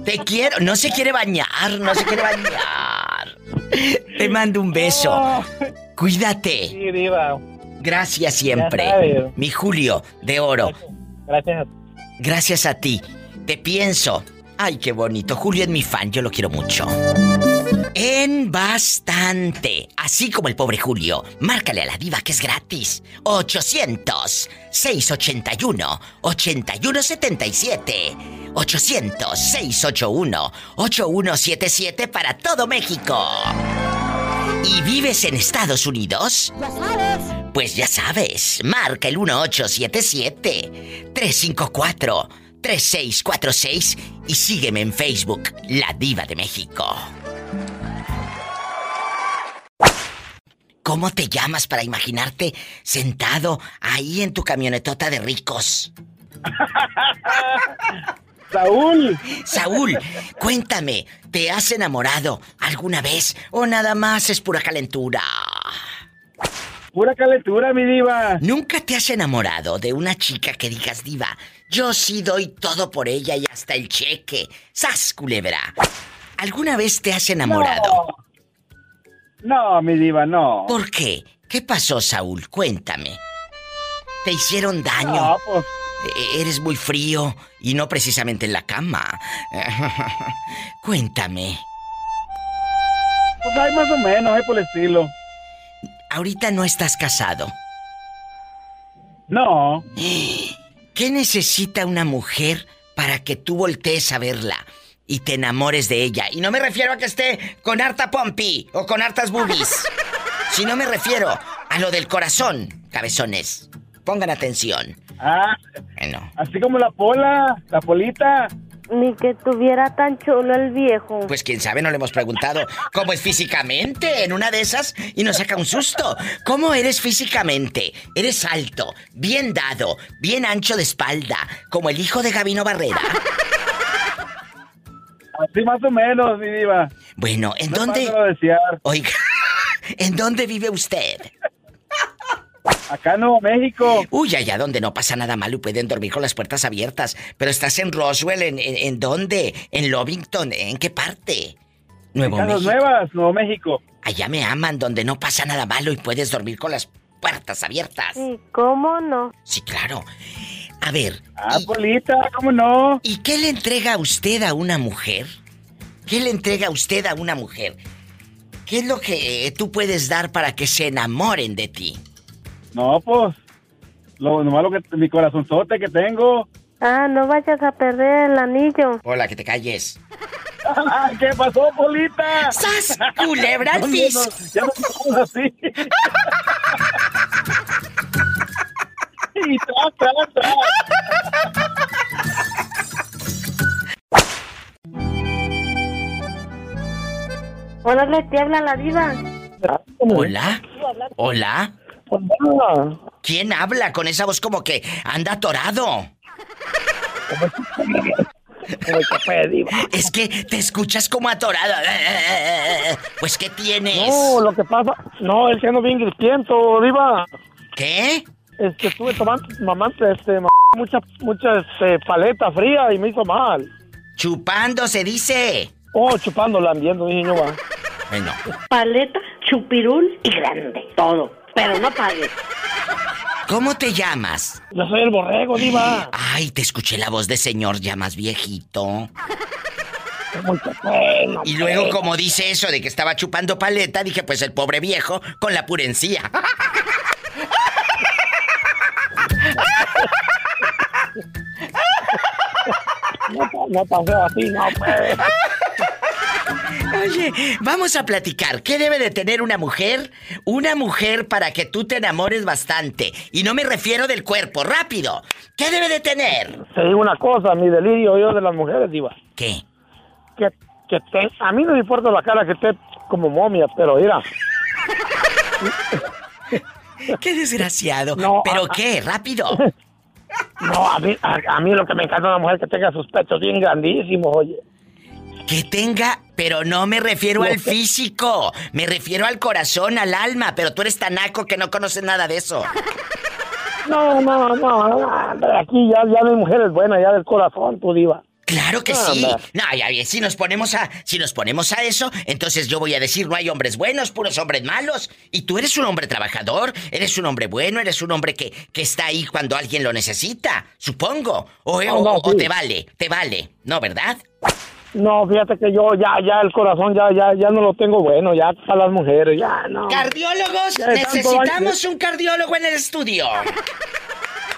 Te quiero. No se quiere bañar, no se quiere bañar. Te mando un beso. Cuídate. Sí, Diva. Gracias siempre. Mi Julio de oro. Gracias a Gracias a ti. Te pienso. Ay, qué bonito. Julio es mi fan, yo lo quiero mucho. En bastante. Así como el pobre Julio. Márcale a la diva que es gratis. 800-681-8177. 800-681-8177 para todo México. ¿Y vives en Estados Unidos? Ya sabes. Pues ya sabes, marca el 1877-354-3646 y sígueme en Facebook, La Diva de México. ¿Cómo te llamas para imaginarte sentado ahí en tu camionetota de ricos? Saúl. Saúl, cuéntame, ¿te has enamorado alguna vez o nada más es pura calentura? Pura calentura, mi diva. ¿Nunca te has enamorado de una chica que digas, diva, yo sí doy todo por ella y hasta el cheque? ¡Sas, culebra! ¿Alguna vez te has enamorado? No, mi diva, no. ¿Por qué? ¿Qué pasó, Saúl? Cuéntame. ¿Te hicieron daño? No, pues, Eres muy frío y no precisamente en la cama. Cuéntame. pues hay más o menos, hay por el estilo. Ahorita no estás casado. No. ¿Qué necesita una mujer para que tú voltees a verla y te enamores de ella? Y no me refiero a que esté con harta pompi o con hartas boobies. Si no me refiero a lo del corazón, cabezones. Pongan atención. Ah, Bueno. así como la pola, la polita. Ni que tuviera tan chulo el viejo. Pues quién sabe, no le hemos preguntado cómo es físicamente en una de esas y nos saca un susto. ¿Cómo eres físicamente? Eres alto, bien dado, bien ancho de espalda, como el hijo de Gabino Barrera. Así más o menos, mi diva. Bueno, ¿en No dónde? Oiga, ¿en dónde vive usted? Acá en Nuevo México. Uy, allá donde no pasa nada malo y pueden dormir con las puertas abiertas. Pero estás en Roswell, ¿en, en, en dónde? ¿En Lovington? ¿En qué parte? Nuevo México. Nuevas, Nuevo México. Allá me aman, donde no pasa nada malo y puedes dormir con las puertas abiertas. ¿Y cómo no? Sí, claro. A ver. Ah, Polita, ¿cómo no? ¿Y qué le entrega a usted a una mujer? ¿Qué le entrega a usted a una mujer? ¿Qué es lo que eh, tú puedes dar para que se enamoren de ti? No, pues. Lo nomás lo que mi corazonzote que tengo. Ah, no vayas a perder el anillo. Hola, que te calles. ¿Qué pasó, Polita? ¡Sas! ¡Culebra al piso! Ya no estamos así. y tras, tras, tras. Hola, le te habla la diva. ¿Hola? ¿Hola? ¿Quién habla con esa voz como que anda atorado? Es que te escuchas como atorado. Pues, ¿qué tienes? No, lo que pasa, no, es que ando bien gripiento, diva. ¿Qué? Este, estuve tomando, mamando, este, ma- mucha, mucha, este, paleta fría y me hizo mal. Chupando se dice. Oh, chupando, lambiendo, dije yo, va. Bueno. Paleta, chupirul y grande. Todo. Pero no pagues. ¿Cómo te llamas? Yo soy el borrego, diva. Ay, te escuché la voz de señor ya más viejito. Y luego, como dice eso de que estaba chupando paleta, dije, pues el pobre viejo con la purencía. no, no tan feo así, no, pues. Oye, vamos a platicar. ¿Qué debe de tener una mujer? Una mujer para que tú te enamores bastante. Y no me refiero del cuerpo, rápido. ¿Qué debe de tener? Te digo una cosa, mi delirio yo de las mujeres, diva. ¿Qué? Que, que te, a mí no me importa la cara que esté como momia, pero mira. Qué desgraciado. No, ¿Pero a- qué? Rápido. No, a mí, a, a mí lo que me encanta es una mujer que tenga sus pechos bien grandísimos, oye. Que tenga, pero no me refiero al físico. Me refiero al corazón, al alma. Pero tú eres tan naco que no conoces nada de eso. No, no, no, no, aquí ya, ya no hay mujeres buenas, ya del corazón, tu diva. Claro que sí. No, ya bien, si nos ponemos a si nos ponemos a eso, entonces yo voy a decir no hay hombres buenos, puros hombres malos. Y tú eres un hombre trabajador, eres un hombre bueno, eres un hombre que, que está ahí cuando alguien lo necesita, supongo. O, No, o- no, o sí. te vale, te vale, ¿no, verdad? No, fíjate que yo ya, ya el corazón ya, ya, ya no lo tengo bueno, ya para las mujeres, ya no. Cardiólogos, Ya de tanto necesitamos un cardiólogo en el estudio.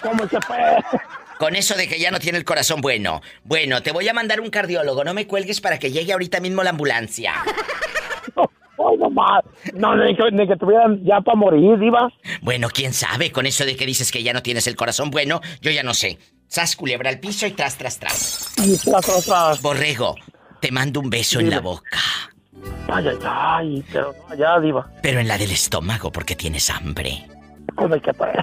¿Cómo se puede? Con eso de que ya no tiene el corazón bueno. Bueno, te voy a mandar un cardiólogo, no me cuelgues para que llegue ahorita mismo la ambulancia. Ay, no más. No, ni que, ni que tuvieran ya para morir, Diva. Bueno, quién sabe, con eso de que dices que ya no tienes el corazón bueno, yo ya no sé. Sas culebra al piso y tras, tras, tras. Y tras, tras, tras. Borrego, te mando un beso en la boca, Ay, ay, ay, pero no, ya, Diva. pero en la del estómago porque tienes hambre. ¿Cómo que puede?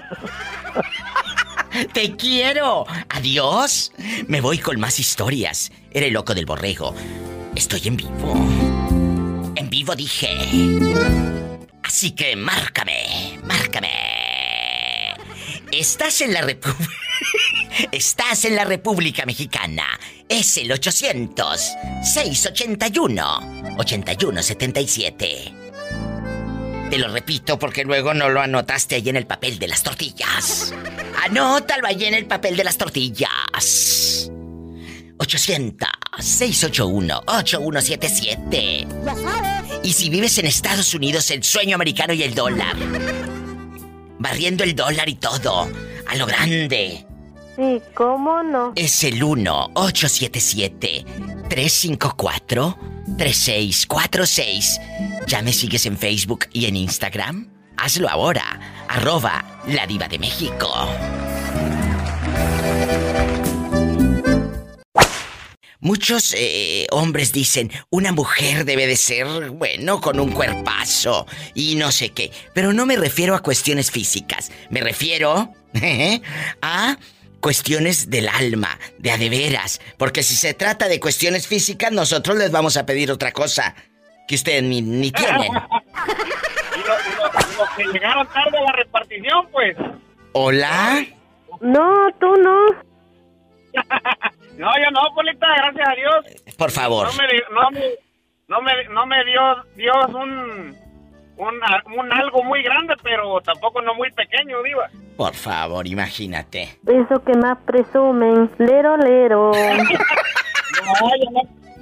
¡Te quiero! ¡Adiós! Me voy con más historias. Era el loco del borrego. Estoy en vivo. En vivo dije. Así que márcame, márcame. Estás en la República. Estás en la República Mexicana. Es el 800-681-8177. Te lo repito porque luego no lo anotaste ahí en el papel de las tortillas. Anótalo ahí en el papel de las tortillas. 800-681-8177. Ya sabes. Y si vives en Estados Unidos, el sueño americano y el dólar. Barriendo el dólar y todo. A lo grande. Sí, ¿cómo no? Es el 1-877-354-3646. ¿Ya me sigues en Facebook y en Instagram? Hazlo ahora. Arroba la diva de México. Muchos eh, hombres dicen, una mujer debe de ser, bueno, con un cuerpazo y no sé qué. Pero no me refiero a cuestiones físicas. Me refiero a cuestiones del alma, de a de veras. Porque si se trata de cuestiones físicas, nosotros les vamos a pedir otra cosa que ustedes ni, ni tienen. Y los que llegaron tarde a la repartición, pues. ¿Hola? No, tú no. No, yo no, Polita, gracias a Dios. Por favor. No me, no me, no me, no me dio Dios un, un, un algo muy grande, pero tampoco no muy pequeño, Diva. Por favor, imagínate. Eso que más presumen. Lero, lero. No, yo no,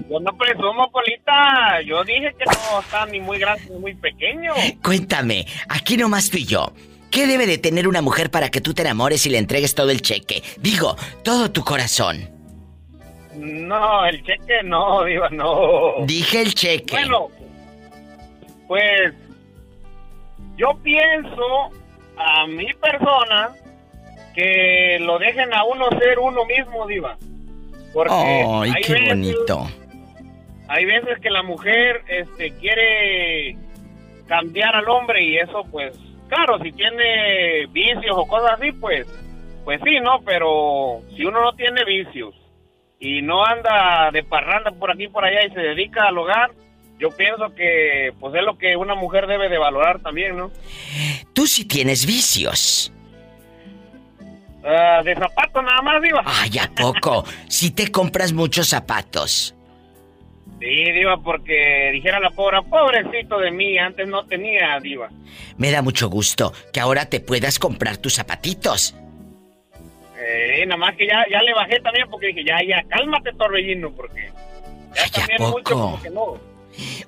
yo no presumo, Polita. Yo dije que no está ni muy grande ni muy pequeño. Cuéntame, aquí nomás tú y yo. ¿Qué debe de tener una mujer para que tú te enamores y le entregues todo el cheque? Digo, todo tu corazón. No, el cheque no, Diva, no. Dije el cheque. Bueno, pues yo pienso a mi persona que lo dejen a uno ser uno mismo, Diva. Porque ¡Ay, hay qué veces- bonito! Hay veces que la mujer este, quiere cambiar al hombre y eso, pues, claro, si tiene vicios o cosas así, pues, pues sí, ¿no? Pero si uno no tiene vicios y no anda de parranda por aquí y por allá y se dedica al hogar, yo pienso que, pues, es lo que una mujer debe de valorar también, ¿no? Tú sí tienes vicios. Ah, de zapato nada más, Diva. Ay, ¿a poco? Si te compras muchos zapatos. Sí, Diva, porque dijera la pobre, pobrecito de mí, antes no tenía, Diva. Me da mucho gusto que ahora te puedas comprar tus zapatitos. Eh, nada más que ya, ya le bajé también porque dije, ya, ya, cálmate, Torbellino, porque ya también poco? mucho como que no.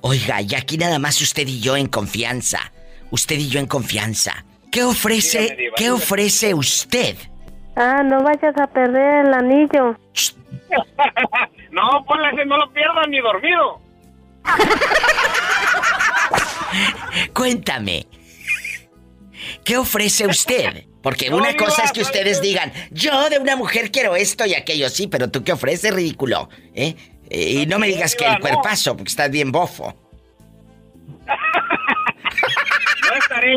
Oiga, y aquí nada más usted y yo en confianza. Usted y yo en confianza. ¿Qué ofrece, Dígame, Diva, qué ofrece usted? Ah, no vayas a perder el anillo. no, ponle ese, no lo pierdas ni dormido. Cuéntame. ¿Qué ofrece usted? Porque No, una cosa es que ¿sabe ustedes digan, yo de una mujer quiero esto y aquello, sí, pero tú qué ofreces, ridículo. ¿Eh? Y no me digas que el cuerpazo, porque estás bien bofo. No estaré,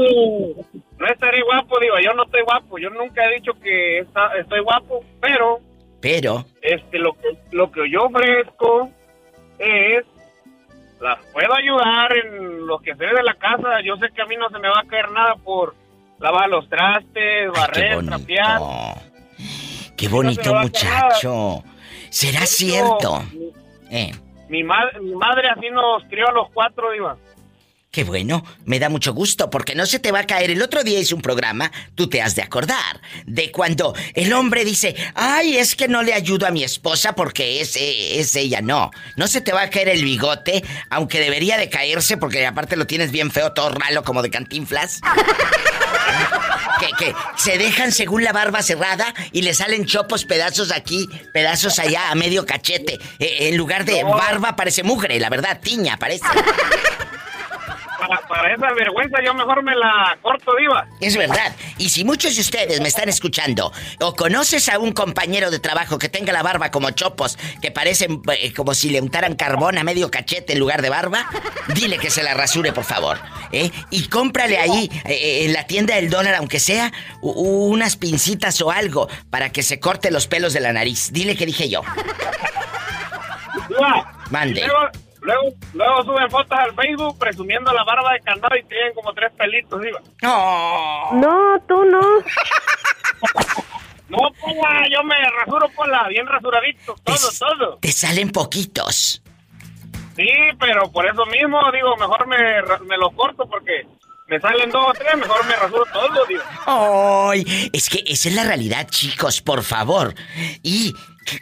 no estaré guapo, Diva, yo no estoy guapo, yo nunca he dicho que está- estoy guapo, pero Pero, este lo que lo que yo ofrezco es las puedo ayudar en los quehaceres de la casa yo sé que a mí no se me va a caer nada por lavar los trastes barrer trapear qué bonito muchacho. ¿será cierto? Eh, Mi, ma- mi madre así nos crió a los cuatro, Diva. Qué bueno, me da mucho gusto porque no se te va a caer. El otro día hice un programa, tú te has de acordar, de cuando el hombre dice, ay, es que no le ayudo a mi esposa porque es, eh, es ella. No, no se te va a caer el bigote, aunque debería de caerse porque aparte lo tienes bien feo, todo ralo como de cantinflas. que, que se dejan según la barba cerrada y le salen chopos, pedazos aquí, pedazos allá, a medio cachete. Eh, en lugar de barba parece mugre, la verdad, tiña parece. Para, esa vergüenza yo mejor me la corto, Diva. Es verdad. Y si muchos de ustedes me están escuchando o conoces a un compañero de trabajo que tenga la barba como chopos, que parecen eh, como si le untaran carbón a medio cachete en lugar de barba, dile que se la rasure, por favor. ¿eh? Y cómprale ahí, eh, en la tienda del dólar, aunque sea, unas pincitas o algo para que se corte los pelos de la nariz. Dile que dije yo. Diva, Mande. Luego, luego, suben fotos al Facebook presumiendo la barba de candado y tienen como tres pelitos, Diva. No, tú no. No, Pola, yo me rasuro, Pola, bien rasuradito, todo, todo. Te salen poquitos. Sí, pero por eso mismo, digo, mejor me, me lo corto porque me salen dos o tres, mejor me rasuro todo, digo. ¡Ay! Es que esa es la realidad, chicos, por favor. Y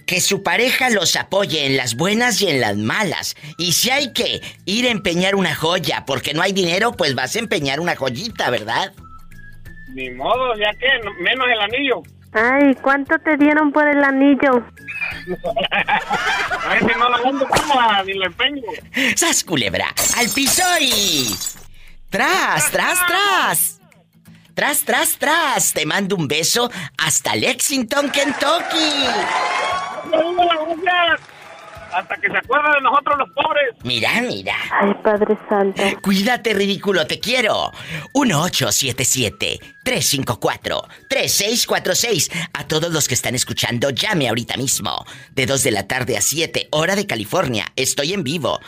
que, su pareja los apoye en las buenas y en las malas. Y si hay que ir a empeñar una joya porque no hay dinero, pues vas a empeñar una joyita, ¿verdad? Ni modo, ya que, no- menos el anillo. Ay, ¿cuánto te dieron por el anillo? A ver si no la vendo, ni la empeño. ¡Sas, culebra! ¡Al piso y... ¡Tras, tras, tras! ¡Tras, tras, tras! Te mando un beso hasta Lexington, Kentucky. Hasta que se acuerda de nosotros los pobres. Mira, mira. Ay, Padre Santo. Cuídate, ridículo, te quiero. 1877-354-3646. A todos los que están escuchando, llame ahorita mismo. De 2 de la tarde a 7, hora de California. Estoy en vivo.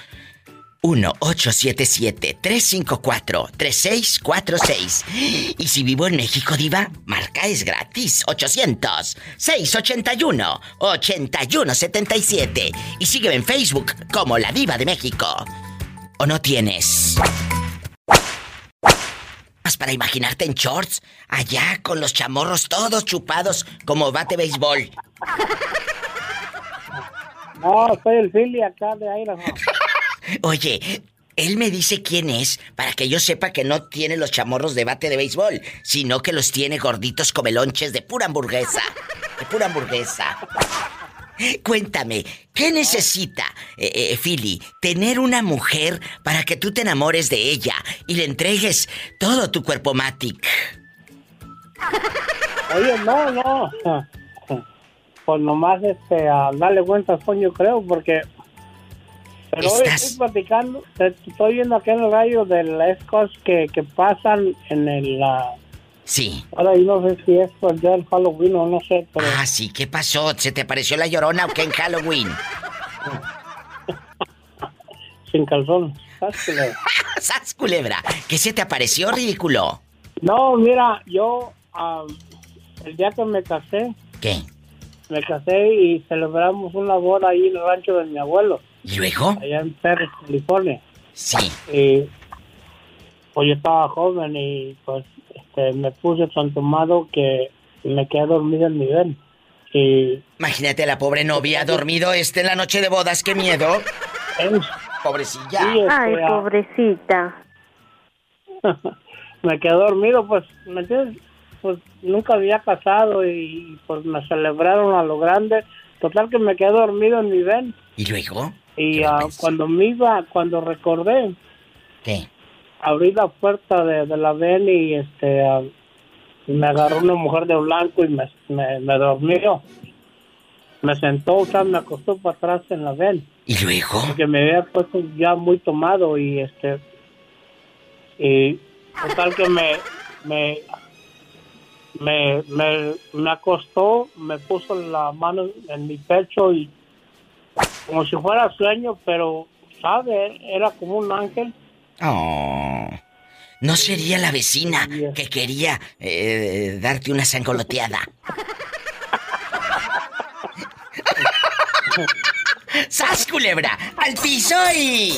1-877-354-3646. Y si vivo en México, Diva, marca es gratis. 800-681-8177. Y sígueme en Facebook como La Diva de México. ¿O no tienes? Más para imaginarte en shorts, allá con los chamorros todos chupados como bate béisbol. No, soy el Philly acá de Idaho. Oye, él me dice quién es para que yo sepa que no tiene los chamorros de bate de béisbol, sino que los tiene gorditos comelonches de pura hamburguesa. De pura hamburguesa. Cuéntame, ¿qué necesita, eh, eh, Philly, tener una mujer para que tú te enamores de ella y le entregues todo tu cuerpo matic? Oye, no, no. Pues nomás este, a darle cuenta yo creo, porque... Pero hoy Estás- estoy platicando, estoy viendo acá en el radio de las cosas que, que pasan en el... la- Sí. Ahora yo no sé si es por el día del Halloween o no sé, pero... Ah, sí, ¿qué pasó? ¿Se te apareció la llorona o qué en Halloween? Sin. ¿sabes qué le- ¡Sas, culebra! ¿Qué se te apareció, ridículo? No, mira, yo ah, el día que me casé, ¿Qué? me casé y celebramos una boda ahí en el rancho de mi abuelo. ¿Y luego? Allá en Perry, California. Sí. Y pues yo estaba joven y pues este, me puse tan tomado que me quedé dormido en mi ven. Y Imagínate a la pobre novia dormido este en la noche de bodas, qué miedo. Pobrecilla. Sí, este, Ay, ah, pobrecita. me quedé dormido, pues, ¿me entiendes? Pues nunca había casado y pues me celebraron a lo grande. Total que me quedé dormido en mi ven. ¿Y luego? Y ah, cuando me iba, cuando recordé, ¿Qué? abrí la puerta de, de la ven y este ah, me agarró una mujer de blanco y me, me, me dormió. Me sentó, o sea, me acostó para atrás en la ven. ¿Y luego? Porque me había puesto ya muy tomado y este y total que me me me, me, me acostó, me puso la mano en mi pecho y como si fuera sueño, pero sabe, era como un ángel. Oh. ¿No sería la vecina que quería eh, darte una sangoloteada? ¡Sas, culebra! ¡Al piso y...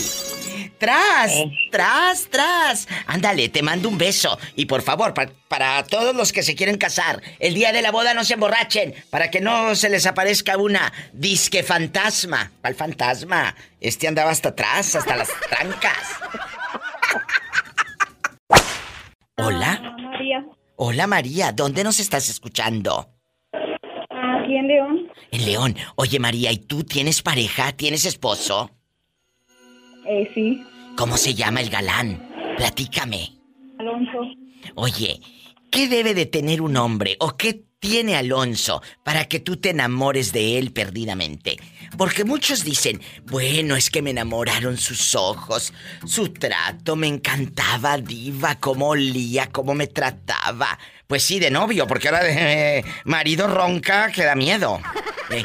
¡Tras! ¡Tras, tras! Ándale, te mando un beso. Y por favor, pa- para todos los que se quieren casar, el día de la boda no se emborrachen, para que no se les aparezca una disque fantasma. ¿Cuál fantasma? Este andaba hasta atrás, hasta las trancas. Hola. María, Hola María, ¿dónde nos estás escuchando? aquí en León, En León. Oye María, ¿y tú tienes pareja? ¿Tienes esposo? Eh, sí, ¿Cómo se llama el galán? Platícame. Alonso. Oye, ¿qué debe de tener un hombre o qué tiene Alonso para que tú te enamores de él perdidamente? Porque muchos dicen, bueno, es que me enamoraron sus ojos, su trato, me encantaba, diva, cómo olía, cómo me trataba. Pues sí, de novio, porque ahora de eh, marido ronca que da miedo. Eh,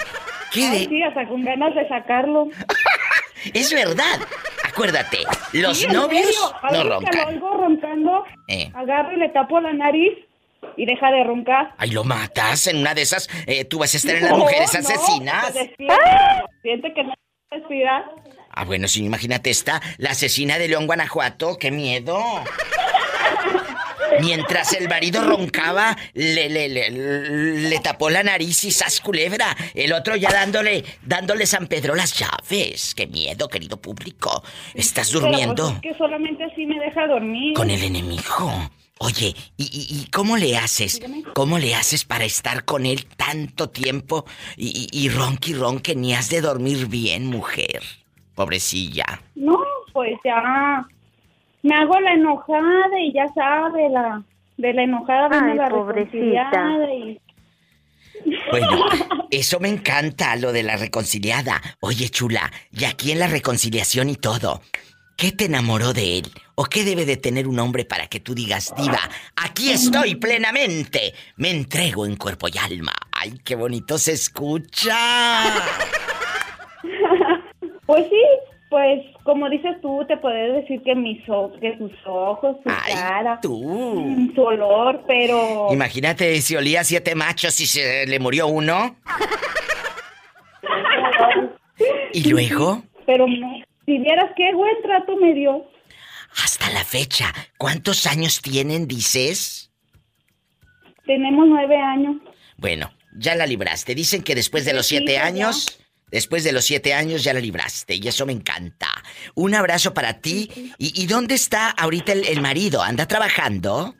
¿Qué Ay, de...? sí, hasta con ganas de sacarlo. Es verdad. Acuérdate, los Sí, novios no veces que Lo roncan. oigo roncando, Eh. agarro y le tapo la nariz y deja de roncar. Ay, lo matas en una de esas. eh, tú vas a estar en las No, mujeres no, asesinas. se despierta, siente que no se despierta. Ah, bueno, sí, imagínate esta, la asesina de León, Guanajuato. ¡Qué miedo! Mientras el marido roncaba, le, le, le, le tapó la nariz y sas culebra. El otro ya dándole, dándole San Pedro las llaves. ¡Qué miedo, querido público! Estás Pero, durmiendo pues, es que solamente así me deja dormir. con el enemigo. Oye, ¿y, y, y cómo le haces? ¿Cómo le haces para estar con él tanto tiempo y, y, y ronque y ronque ni has de dormir bien, mujer? Pobrecilla. No, pues ya me hago la enojada y ya sabe, la de la enojada viene Ay, la pobrecita. reconciliada y Bueno, eso me encanta, lo de la reconciliada. Oye, chula, y aquí en la reconciliación y todo, ¿qué te enamoró de él? ¿O qué debe de tener un hombre para que tú digas, diva, aquí estoy plenamente, me entrego en cuerpo y alma? ¡Ay, qué bonito se escucha! Pues sí, pues como dices tú, te puedes decir que mis que sus ojos, su cara, mm, su olor, pero Imagínate si olía siete machos y se le murió uno. ¿Y luego? pero. Si vieras qué buen trato me dio. Hasta la fecha, ¿cuántos años tienen, dices? Tenemos nueve años. Bueno, ya la libraste. Dicen que después de los siete años, después de los siete años ya la libraste y eso me encanta. Un abrazo para ti. ¿Y, y dónde está ahorita el, el marido? ¿Anda trabajando?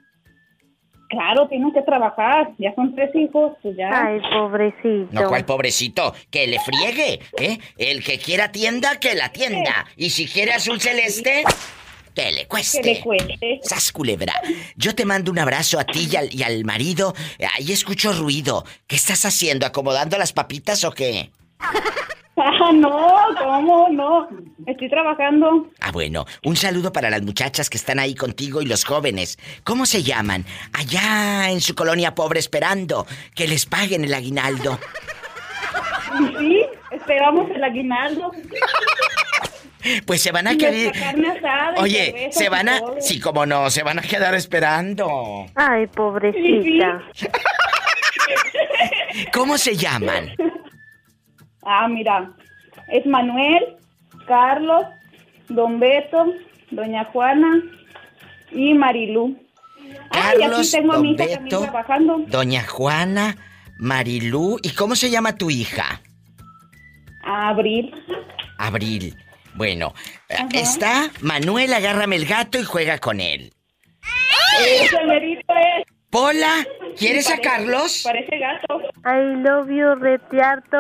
Claro, tiene que trabajar. Ya son tres hijos, pues ya. Ay, pobrecito. No, cuál pobrecito, que le friegue, ¿eh? El que quiera tienda, que la tienda. Y si quiere azul celeste, que le cueste. Que le cueste. Sas culebra. Yo te mando un abrazo a ti y al, y al marido. Ahí escucho ruido. ¿Qué estás haciendo? ¿Acomodando las papitas o qué? Ah, no, ¿cómo? No. Estoy trabajando. Ah, bueno, un saludo para las muchachas que están ahí contigo y los jóvenes. ¿Cómo se llaman? Allá en su colonia pobre esperando que les paguen el aguinaldo. Y sí, esperamos el aguinaldo. Pues se van a querer. Oye, se van a. Sí, como no, se van a quedar esperando. Ay, pobrecita. ¿Cómo se llaman? Ah, mira, es Manuel, Carlos, Don Beto, Doña Juana y Marilú. Ay, aquí Carlos, tengo a mi hija también Beto, trabajando. Doña Juana, Marilú. ¿Y cómo se llama tu hija? Abril. Abril. Bueno, eh, está Manuel, agárrame el gato y juega con él. Ese merito es. Pola, ¿quieres Parece- sacarlos? Parece gato. I love you, retiarto.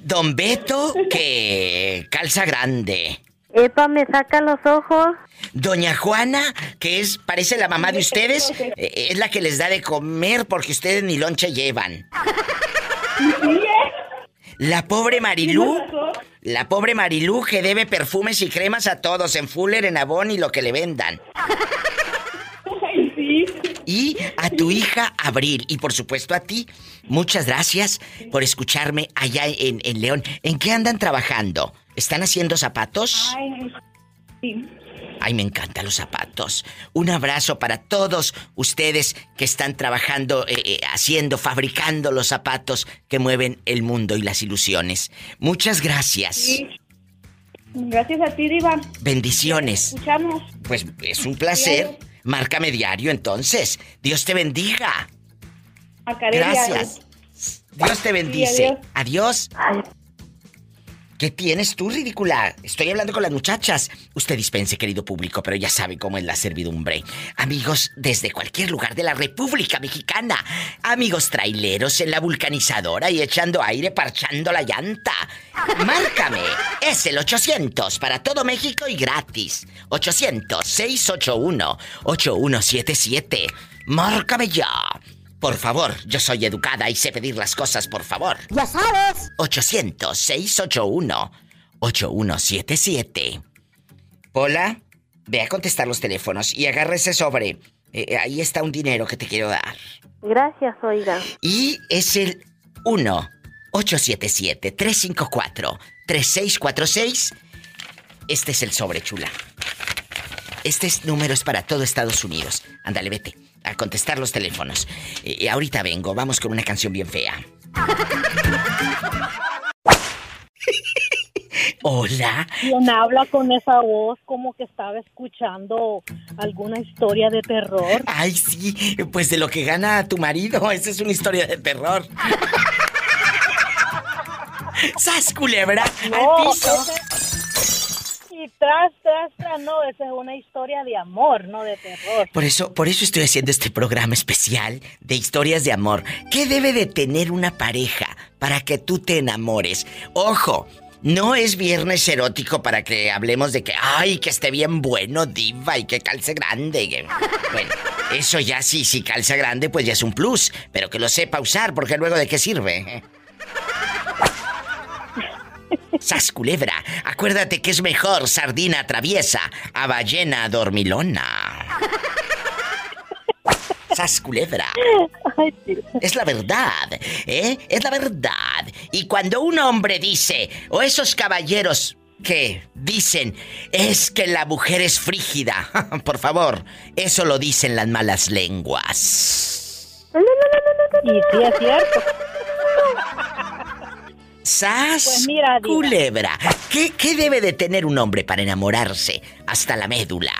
Don Beto, que calza grande. Epa, me saca los ojos. Doña Juana, que es, parece la mamá de ustedes, eh, es la que les da de comer porque ustedes ni lonche llevan. La pobre Marilú, la pobre Marilú que debe perfumes y cremas a todos en Fuller, en Avon y lo que le vendan. Y a tu hija Abril y por supuesto a ti, muchas gracias por escucharme allá en, en León. ¿En qué andan trabajando? ¿Están haciendo zapatos? Ay, Ay, me encantan los zapatos. Un abrazo para todos ustedes que están trabajando, eh, eh, haciendo, fabricando los zapatos que mueven el mundo y las ilusiones. Muchas gracias. Sí. Gracias a ti, Diva. Bendiciones. Escuchamos. Pues es un placer. Márcame diario entonces. Dios te bendiga. Gracias. Dios te bendice. Adiós. ¿Qué tienes tú, ridícula? Estoy hablando con las muchachas. Usted dispense, querido público, pero ya sabe cómo es la servidumbre. Amigos desde cualquier lugar de la República Mexicana. Amigos traileros en la vulcanizadora y echando aire parchando la llanta. Márcame. Es el 800 para todo México y gratis. 800-681-8177. Márcame ya. Por favor, yo soy educada y sé pedir las cosas, por favor. Ya sabes. 800-681-8177. Hola, ve a contestar los teléfonos y agarra ese sobre. Eh, ahí está un dinero que te quiero dar. Gracias, oiga. Y es el 1-877-354-3646. Este es el sobre, chula. Este es números para todo Estados Unidos. Ándale, vete a contestar los teléfonos. Eh, ahorita vengo, vamos con una canción bien fea. Hola. ¿Quién habla con esa voz como que estaba escuchando alguna historia de terror? Ay, sí, pues de lo que gana tu marido, esa es una historia de terror. ¡Sas, culebra! No, ¡Al piso! ese- Tras, tras, tras, no, esa es una historia de amor, no de terror. Por eso, por eso estoy haciendo este programa especial de historias de amor. ¿Qué debe de tener una pareja para que tú te enamores? Ojo, no es viernes erótico para que hablemos de que, ay, que esté bien bueno, diva, y que calce grande. Bueno, eso ya sí, si calza grande, pues ya es un plus. Pero que lo sepa usar, porque luego de qué sirve. Sas culebra, acuérdate que es mejor sardina traviesa a ballena dormilona. Sas culebra. Es la verdad, ¿eh? Es la verdad. Y cuando un hombre dice, o esos caballeros que dicen, es que la mujer es frígida, por favor, eso lo dicen las malas lenguas. Y sí es cierto. Sas Pues mira, Diva. culebra. ¿Qué, ¿Qué debe de tener un hombre para enamorarse hasta la médula?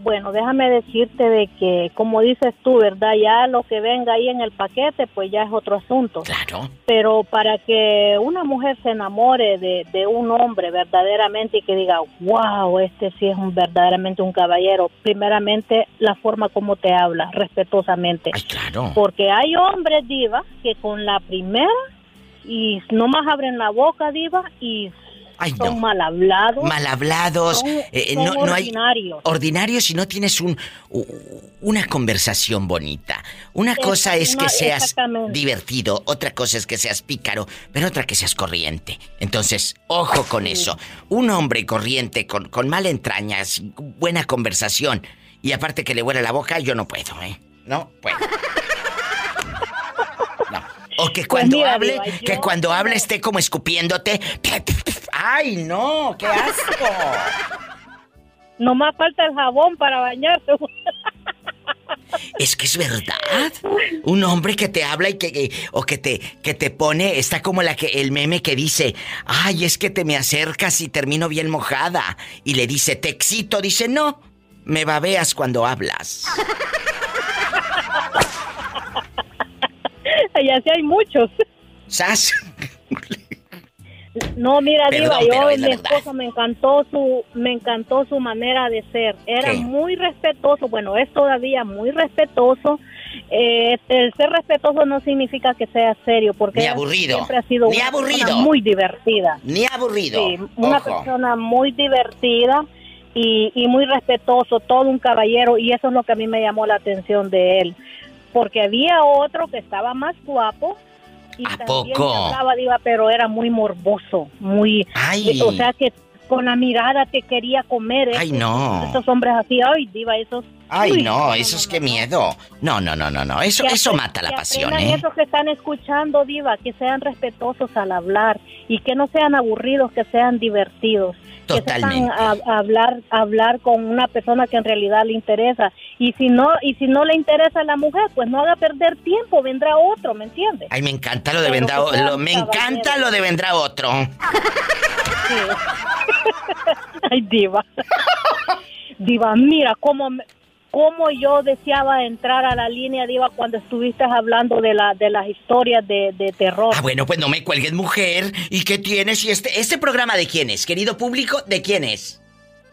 Bueno, déjame decirte de que, como dices tú, ¿verdad? Ya lo que venga ahí en el paquete, pues ya es otro asunto. Claro. Pero para que una mujer se enamore de, de un hombre verdaderamente y que diga, wow, este sí es un, verdaderamente un caballero, primeramente la forma como te habla, respetuosamente. claro. Porque hay hombres, diva, que con la primera y nomás abren la boca, diva, y Ay, son no. mal hablados. Mal hablados. Son- eh, son no, no hay ordinarios. si no tienes un una conversación bonita. Una cosa es que seas divertido, otra cosa es que seas pícaro, pero otra que seas corriente. Entonces, ojo con eso. Un hombre corriente con, con mala entraña, buena conversación y aparte que le huele la boca, yo no puedo, ¿eh? No puedo. O que cuando Pues mira, hable, Diva, que cuando hable esté como escupiéndote. ¡Ay, no! ¡Qué asco! Nomás falta el jabón para bañarse. Es que es verdad. Un hombre que te habla y que, que- o que te que te pone está como la que el meme que dice, "Ay, es que te me acercas y termino bien mojada." Y le dice, "Te excito." Dice, "No, me babeas cuando hablas." Y así hay muchos. ¿Sas? No, mira, Perdón, Diva, yo mi esposo me encantó su me encantó su manera de ser. Era ¿Qué? muy respetuoso, bueno, es todavía muy respetuoso. Eh, el ser respetuoso no significa que sea serio, porque Ni aburrido. siempre ha sido Ni una aburrido. persona muy divertida. Ni aburrido. Sí, una Ojo. persona muy divertida y, y muy respetuoso, todo un caballero, y eso es lo que a mí me llamó la atención de él. Porque había otro que estaba más guapo y ¿A también poco? hablaba, diva, pero era muy morboso, muy... Ay. O sea que con la mirada te quería comer. Ay, esos- no. Esos hombres así, ay, diva, esos Ay, Uy, no, eso es que miedo. No, no, no, no, no. Eso, Que eso mata la pasión, ¿eh? esos que están escuchando, Diva, que sean respetuosos al hablar y que no sean aburridos, que sean divertidos. Totalmente. Que sepan a- a hablar, hablar con una persona que en realidad le interesa. Y si no, y si no le interesa a la mujer, pues no haga perder tiempo, vendrá otro, ¿me entiendes? Ay, me encanta lo de Pero vendrá lo- Me encanta lo de vendrá otro. Ay, Diva. Diva, mira cómo, me- cómo yo deseaba entrar a la línea, Diva, cuando estuviste hablando de, la, de las historias de, de terror. Ah, bueno, pues no me cuelgues, mujer. ¿Y qué tienes? ¿Y este, este programa de quién es, querido público? ¿De quién es?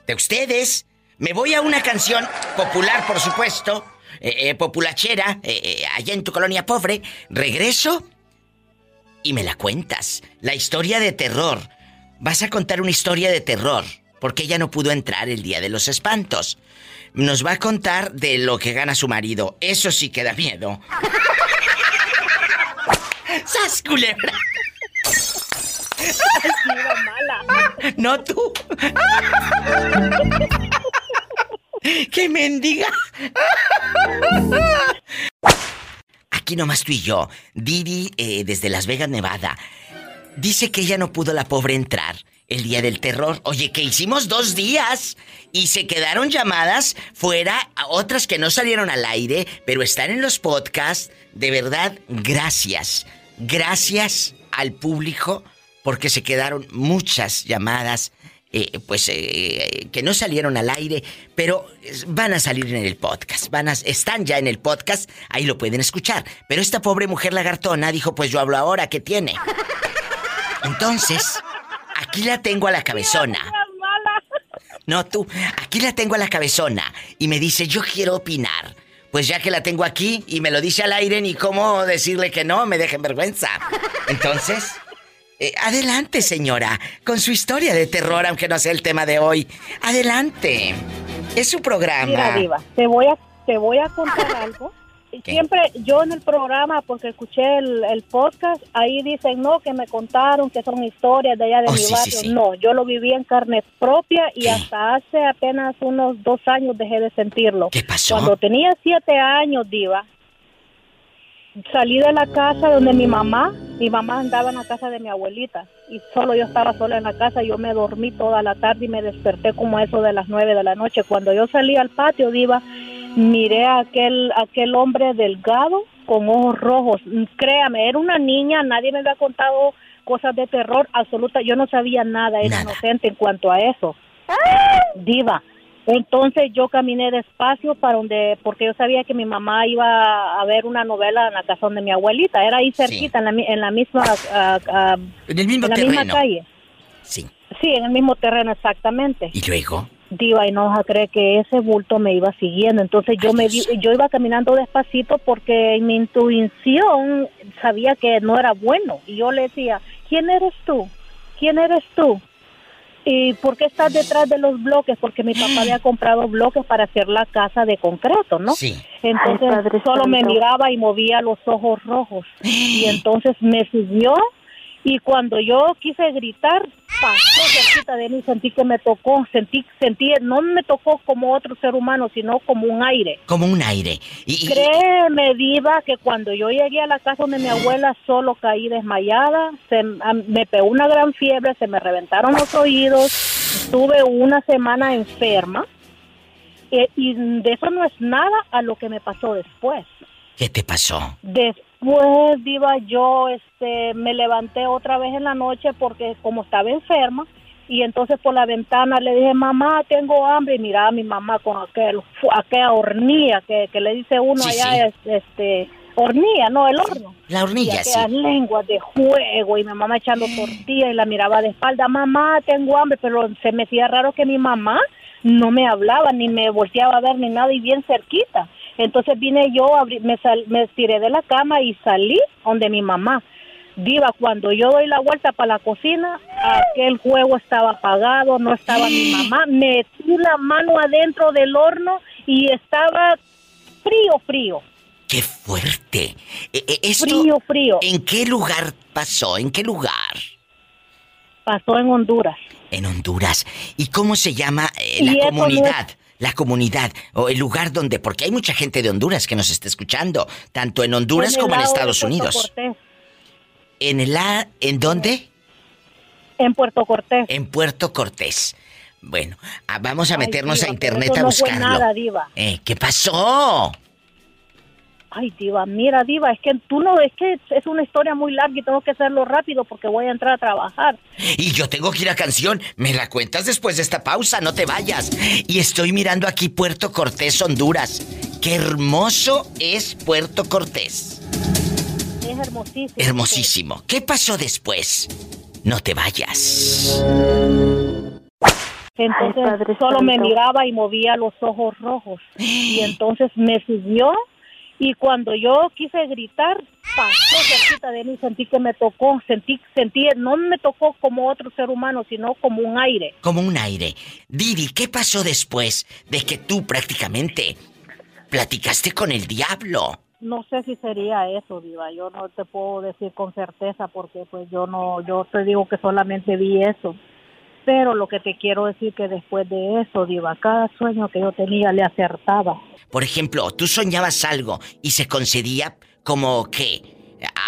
¿De ustedes? Me voy a una canción popular, por supuesto, eh, eh, populachera, eh, eh, allá en tu colonia pobre. Regreso y me la cuentas. La historia de terror. Vas a contar una historia de terror, porque ella no pudo entrar el día de los espantos. Nos va a contar de lo que gana su marido. Eso sí que da miedo. ¡Sas, culebra! No tú. ¡Qué mendiga! Aquí nomás tú y yo. Didi, eh, desde Las Vegas, Nevada. Dice que ella no pudo la pobre entrar el día del terror. Oye, que hicimos dos días y se quedaron llamadas fuera a otras que no salieron al aire, pero están en los podcasts. De verdad, gracias. Gracias al público porque se quedaron muchas llamadas. eh, pues eh, que no salieron al aire, pero eh, van a salir en el podcast, van a, están ya en el podcast, ahí lo pueden escuchar. Pero esta pobre mujer lagartona dijo, pues yo hablo ahora, ¿qué tiene? Entonces, aquí la tengo a la cabezona. No tú, aquí la tengo a la cabezona y me dice, yo quiero opinar. Pues ya que la tengo aquí y me lo dice al aire, ni cómo decirle que no, me dejen vergüenza. Entonces, eh, adelante señora, con su historia de terror, aunque no sea el tema de hoy. Adelante. Es su programa. Mira, Diva, te voy a, te voy a contar algo. Siempre yo en el programa, porque escuché el, el podcast, ahí dicen, no, que me contaron que son historias de allá de Oh, mi sí, barrio. sí. No, yo lo viví en carne propia y hasta hace apenas unos dos años dejé de sentirlo. ¿Qué pasó? Cuando tenía siete años, Diva, salí de la casa donde mi mamá, mi mamá andaba en la casa de mi abuelita y solo yo estaba sola en la casa, yo me dormí toda la tarde y me desperté como eso de las nueve de la noche. Cuando yo salí al patio, Diva, miré a aquel, aquel hombre delgado con ojos rojos. Créame, era una niña, nadie me había contado cosas de terror absoluta, yo no sabía nada, era inocente en cuanto a eso. Diva. Entonces yo caminé despacio para donde, porque yo sabía que mi mamá iba a ver una novela en la casa donde mi abuelita, era ahí cerquita, en, la, en la misma, En el mismo en la misma calle. Sí. Sí, en el mismo terreno exactamente. ¿Y luego? Diva y no vas a creer que ese bulto me iba siguiendo. Entonces yo me yo iba caminando despacito porque en mi intuición sabía que no era bueno. Y yo le decía, ¿quién eres tú? ¿Quién eres tú? ¿Y por qué estás detrás de los bloques? Porque mi papá había comprado bloques para hacer la casa de concreto, ¿no? Sí. Entonces Ay, Padre solo me miraba y movía los ojos rojos. Y entonces me siguió y cuando yo quise gritar, pasó cerquita de mí, sentí que me tocó, sentí, sentí, no me tocó como otro ser humano, sino como un aire. Como un aire. Y, y- Créeme, Diva, que cuando yo llegué a la casa donde mi abuela solo caí desmayada, se, me pegó una gran fiebre, se me reventaron los oídos, estuve una semana enferma. eh, y de eso no es nada a lo que me pasó después. ¿Qué te pasó? Después, Diva, yo este, me levanté otra vez en la noche porque como estaba enferma, y entonces por la ventana le dije, mamá, tengo hambre, y miraba a mi mamá con aquel, aquella hornilla que, que le dice uno Sí, allá, es- este, hornilla, no, el horno. La hornilla, y aquellas sí. lenguas de fuego, y mi mamá echando tortillas, y la miraba de espalda, mamá, tengo hambre, pero se me hacía raro que mi mamá no me hablaba, ni me volteaba a ver, ni nada, y bien cerquita. Entonces vine yo, abrí- me, sal- me tiré de la cama y salí donde mi mamá. Diva, cuando yo doy la vuelta para la cocina, aquel juego estaba apagado, no estaba mi mamá. Metí la mano adentro del horno y estaba frío, frío. ¡Qué fuerte! Eh, esto, Frío, frío. ¿En qué lugar pasó? ¿En qué lugar? Pasó en Honduras. En Honduras. ¿Y cómo se llama eh, la eso no es- comunidad? La comunidad o el lugar donde, porque hay mucha gente de Honduras que nos está escuchando, tanto en Honduras En como en Estados Unidos. Cortés. ¿En el A, en dónde? En Puerto Cortés. En Puerto Cortés. Bueno, ah, vamos a Ay, meternos diva, a internet a no fue buscarlo. nada, diva. Eh, ¿Qué pasó? Ay, diva, mira, diva, es que tú no, es que es una historia muy larga y tengo que hacerlo rápido porque voy a entrar a trabajar. Y yo tengo que ir a canción. Me la cuentas después de esta pausa, no te vayas. Y estoy mirando aquí Puerto Cortés, Honduras. Qué hermoso es Puerto Cortés. Es hermosísimo. Hermosísimo. ¿Qué pasó después? No te vayas. Entonces Ay, solo me miraba y movía los ojos rojos. Y entonces me siguió y cuando yo quise gritar, pasó cerquita de mí, sentí que me tocó, sentí, sentí, no me tocó como otro ser humano, sino como un aire. Como un aire. Didi, ¿qué pasó después de que tú prácticamente platicaste con el diablo? No sé si sería eso, Diva. Yo no te puedo decir con certeza porque pues yo no, yo te digo que solamente vi eso. Pero lo que te quiero decir que después de eso, Diva, cada sueño que yo tenía le acertaba. Por ejemplo, tú soñabas algo y se concedía como que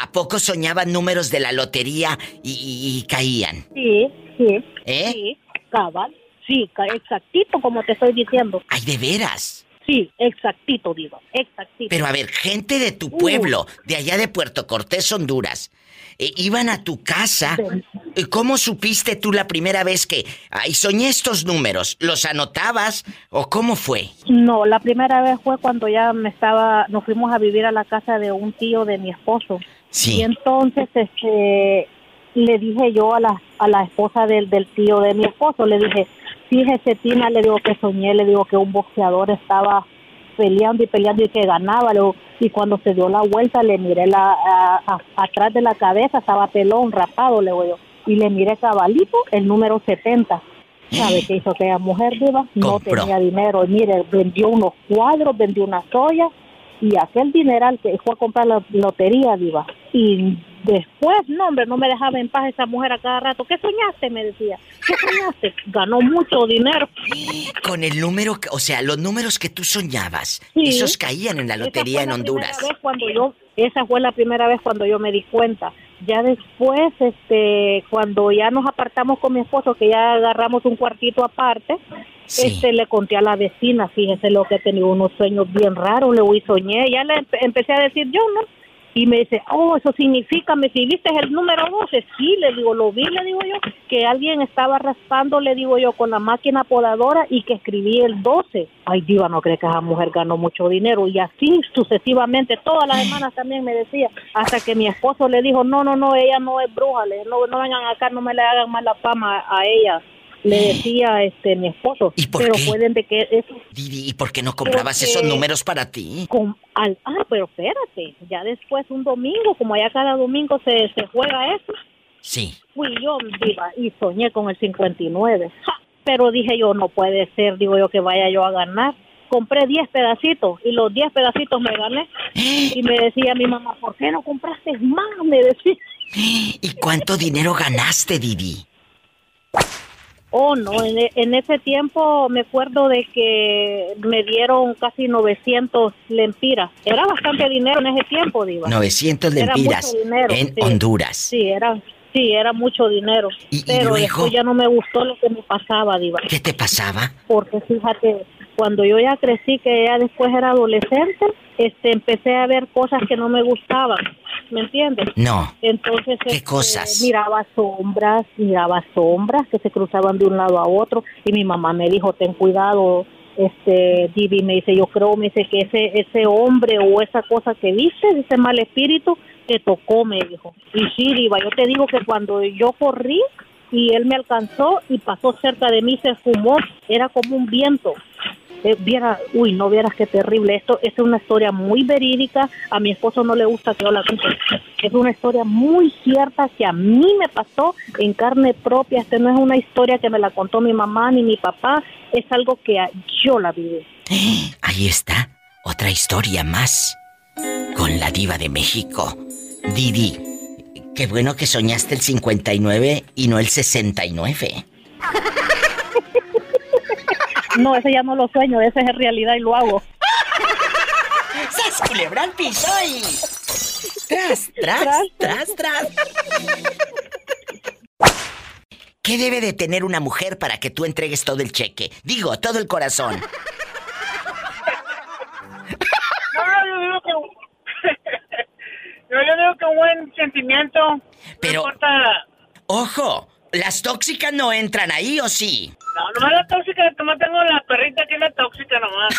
¿a poco soñaban números de la lotería y, y- y caían? Sí, sí. ¿Eh? Sí, cabal. Sí, exactito como te estoy diciendo. Ay, de veras. Sí, exactito, Diva. Exactito. Pero a ver, gente de tu pueblo, de allá de Puerto Cortés, Honduras, eh, iban a tu casa. Eh, ¿Cómo supiste tú la primera vez que, ay, soñé estos números? ¿Los anotabas o cómo fue? No, la primera vez fue cuando ya me estaba, nos fuimos a vivir a la casa de un tío de mi esposo. Sí. Y entonces, este, le dije yo a la, a la esposa del, del tío de mi esposo, le dije, fíjese Tina, le digo que soñé, le digo que un boxeador estaba peleando y peleando y que ganaba, le digo, y cuando se dio la vuelta le miré la, a- a- atrás de la cabeza, estaba pelón, rapado, le digo yo, y le miré cabalito el número 70. ¿Sabe qué hizo aquella mujer, Diva? No Compró. tenía dinero. Y mire, vendió unos cuadros, vendió una soya y aquel dineral que fue a comprar la lotería, Diva. Y después, no, hombre, no me dejaba en paz esa mujer a cada rato. ¿Qué soñaste? Me decía. ¿Qué soñaste? Ganó mucho dinero. Con el número, o sea, los números que tú soñabas, Sí. esos caían en la Esa lotería fue en la Honduras. vez cuando yo, esa fue la primera vez cuando yo me di cuenta. Ya después, este, cuando ya nos apartamos con mi esposo, que ya agarramos un cuartito aparte, este, le conté a la vecina, fíjese lo que tenía unos sueños bien raros, le soñé, ya le empe- empecé a decir yo, ¿no? Y me dice, oh, eso significa, me si viste el número 12, sí, le digo, lo vi, le digo yo, que alguien estaba raspando, le digo yo, con la máquina podadora y que escribí el 12. Ay, diva, no cree que esa mujer ganó mucho dinero. Y así sucesivamente, todas las semanas también me decía, hasta que mi esposo le dijo, no, no, no, ella no es bruja, le, no, no vengan acá, no me le hagan mala fama a ella. Le decía este mi esposo, por pero qué? pueden de que eso Didi, ¿y por qué no comprabas Porque- esos números para ti? con al, ah, pero espérate, ya después un domingo, como allá cada domingo se, se juega eso, Sí. fui yo viva y soñé con el 59. Ja, Pero dije yo, no puede ser, digo yo, que vaya yo a ganar. Compré 10 pedacitos y los 10 pedacitos me gané. Y me decía mi mamá, ¿por qué no compraste más? Me decía. ¿Y cuánto dinero ganaste, Didi? Oh, no, en, e- en ese tiempo me acuerdo de que me dieron casi 900 lempiras. Era bastante dinero en ese tiempo, Diva. 900 Era lempiras mucho dinero, en sí. Honduras. Sí, era, sí, era mucho dinero. ¿Y- y pero luego? después ya no me gustó lo que me pasaba, Diva. ¿Qué te pasaba? Porque fíjate, cuando yo ya crecí, que ya después era adolescente, este, empecé a ver cosas que no me gustaban. ¿Me entiendes? No. Entonces, ¿Qué este, cosas? miraba sombras, miraba sombras que se cruzaban de un lado a otro y mi mamá me dijo, ten cuidado, este, Divi, me dice, yo creo, me dice que ese, ese hombre o esa cosa que viste, ese mal espíritu, te tocó, me dijo. Y sí, Diva, yo te digo que cuando yo corrí y él me alcanzó y pasó cerca de mí, se fumó, era como un viento. Eh, viera, uy, no vieras qué terrible. Esto, es una historia muy verídica. A mi esposo no le gusta que yo la cuente. Es una historia muy cierta que a mí me pasó en carne propia. Esta no es una historia que me la contó mi mamá ni mi papá. Es algo que yo la viví. Ahí está, otra historia más. Con la diva de México. Didi, qué bueno que soñaste el 59 y no el 69. no, ese ya no lo sueño, ese es realidad y lo hago. ¡Sas culebra al piso y... Tras, tras, tras, tras. ¿Qué debe de tener una mujer para que tú entregues todo el cheque? Digo, todo el corazón. No, yo digo que... yo, yo digo que un buen sentimiento. Pero- No importa... Ojo, las tóxicas no entran ahí o sí. No, nomás la tóxica, nomás tengo la perrita que es la tóxica nomás.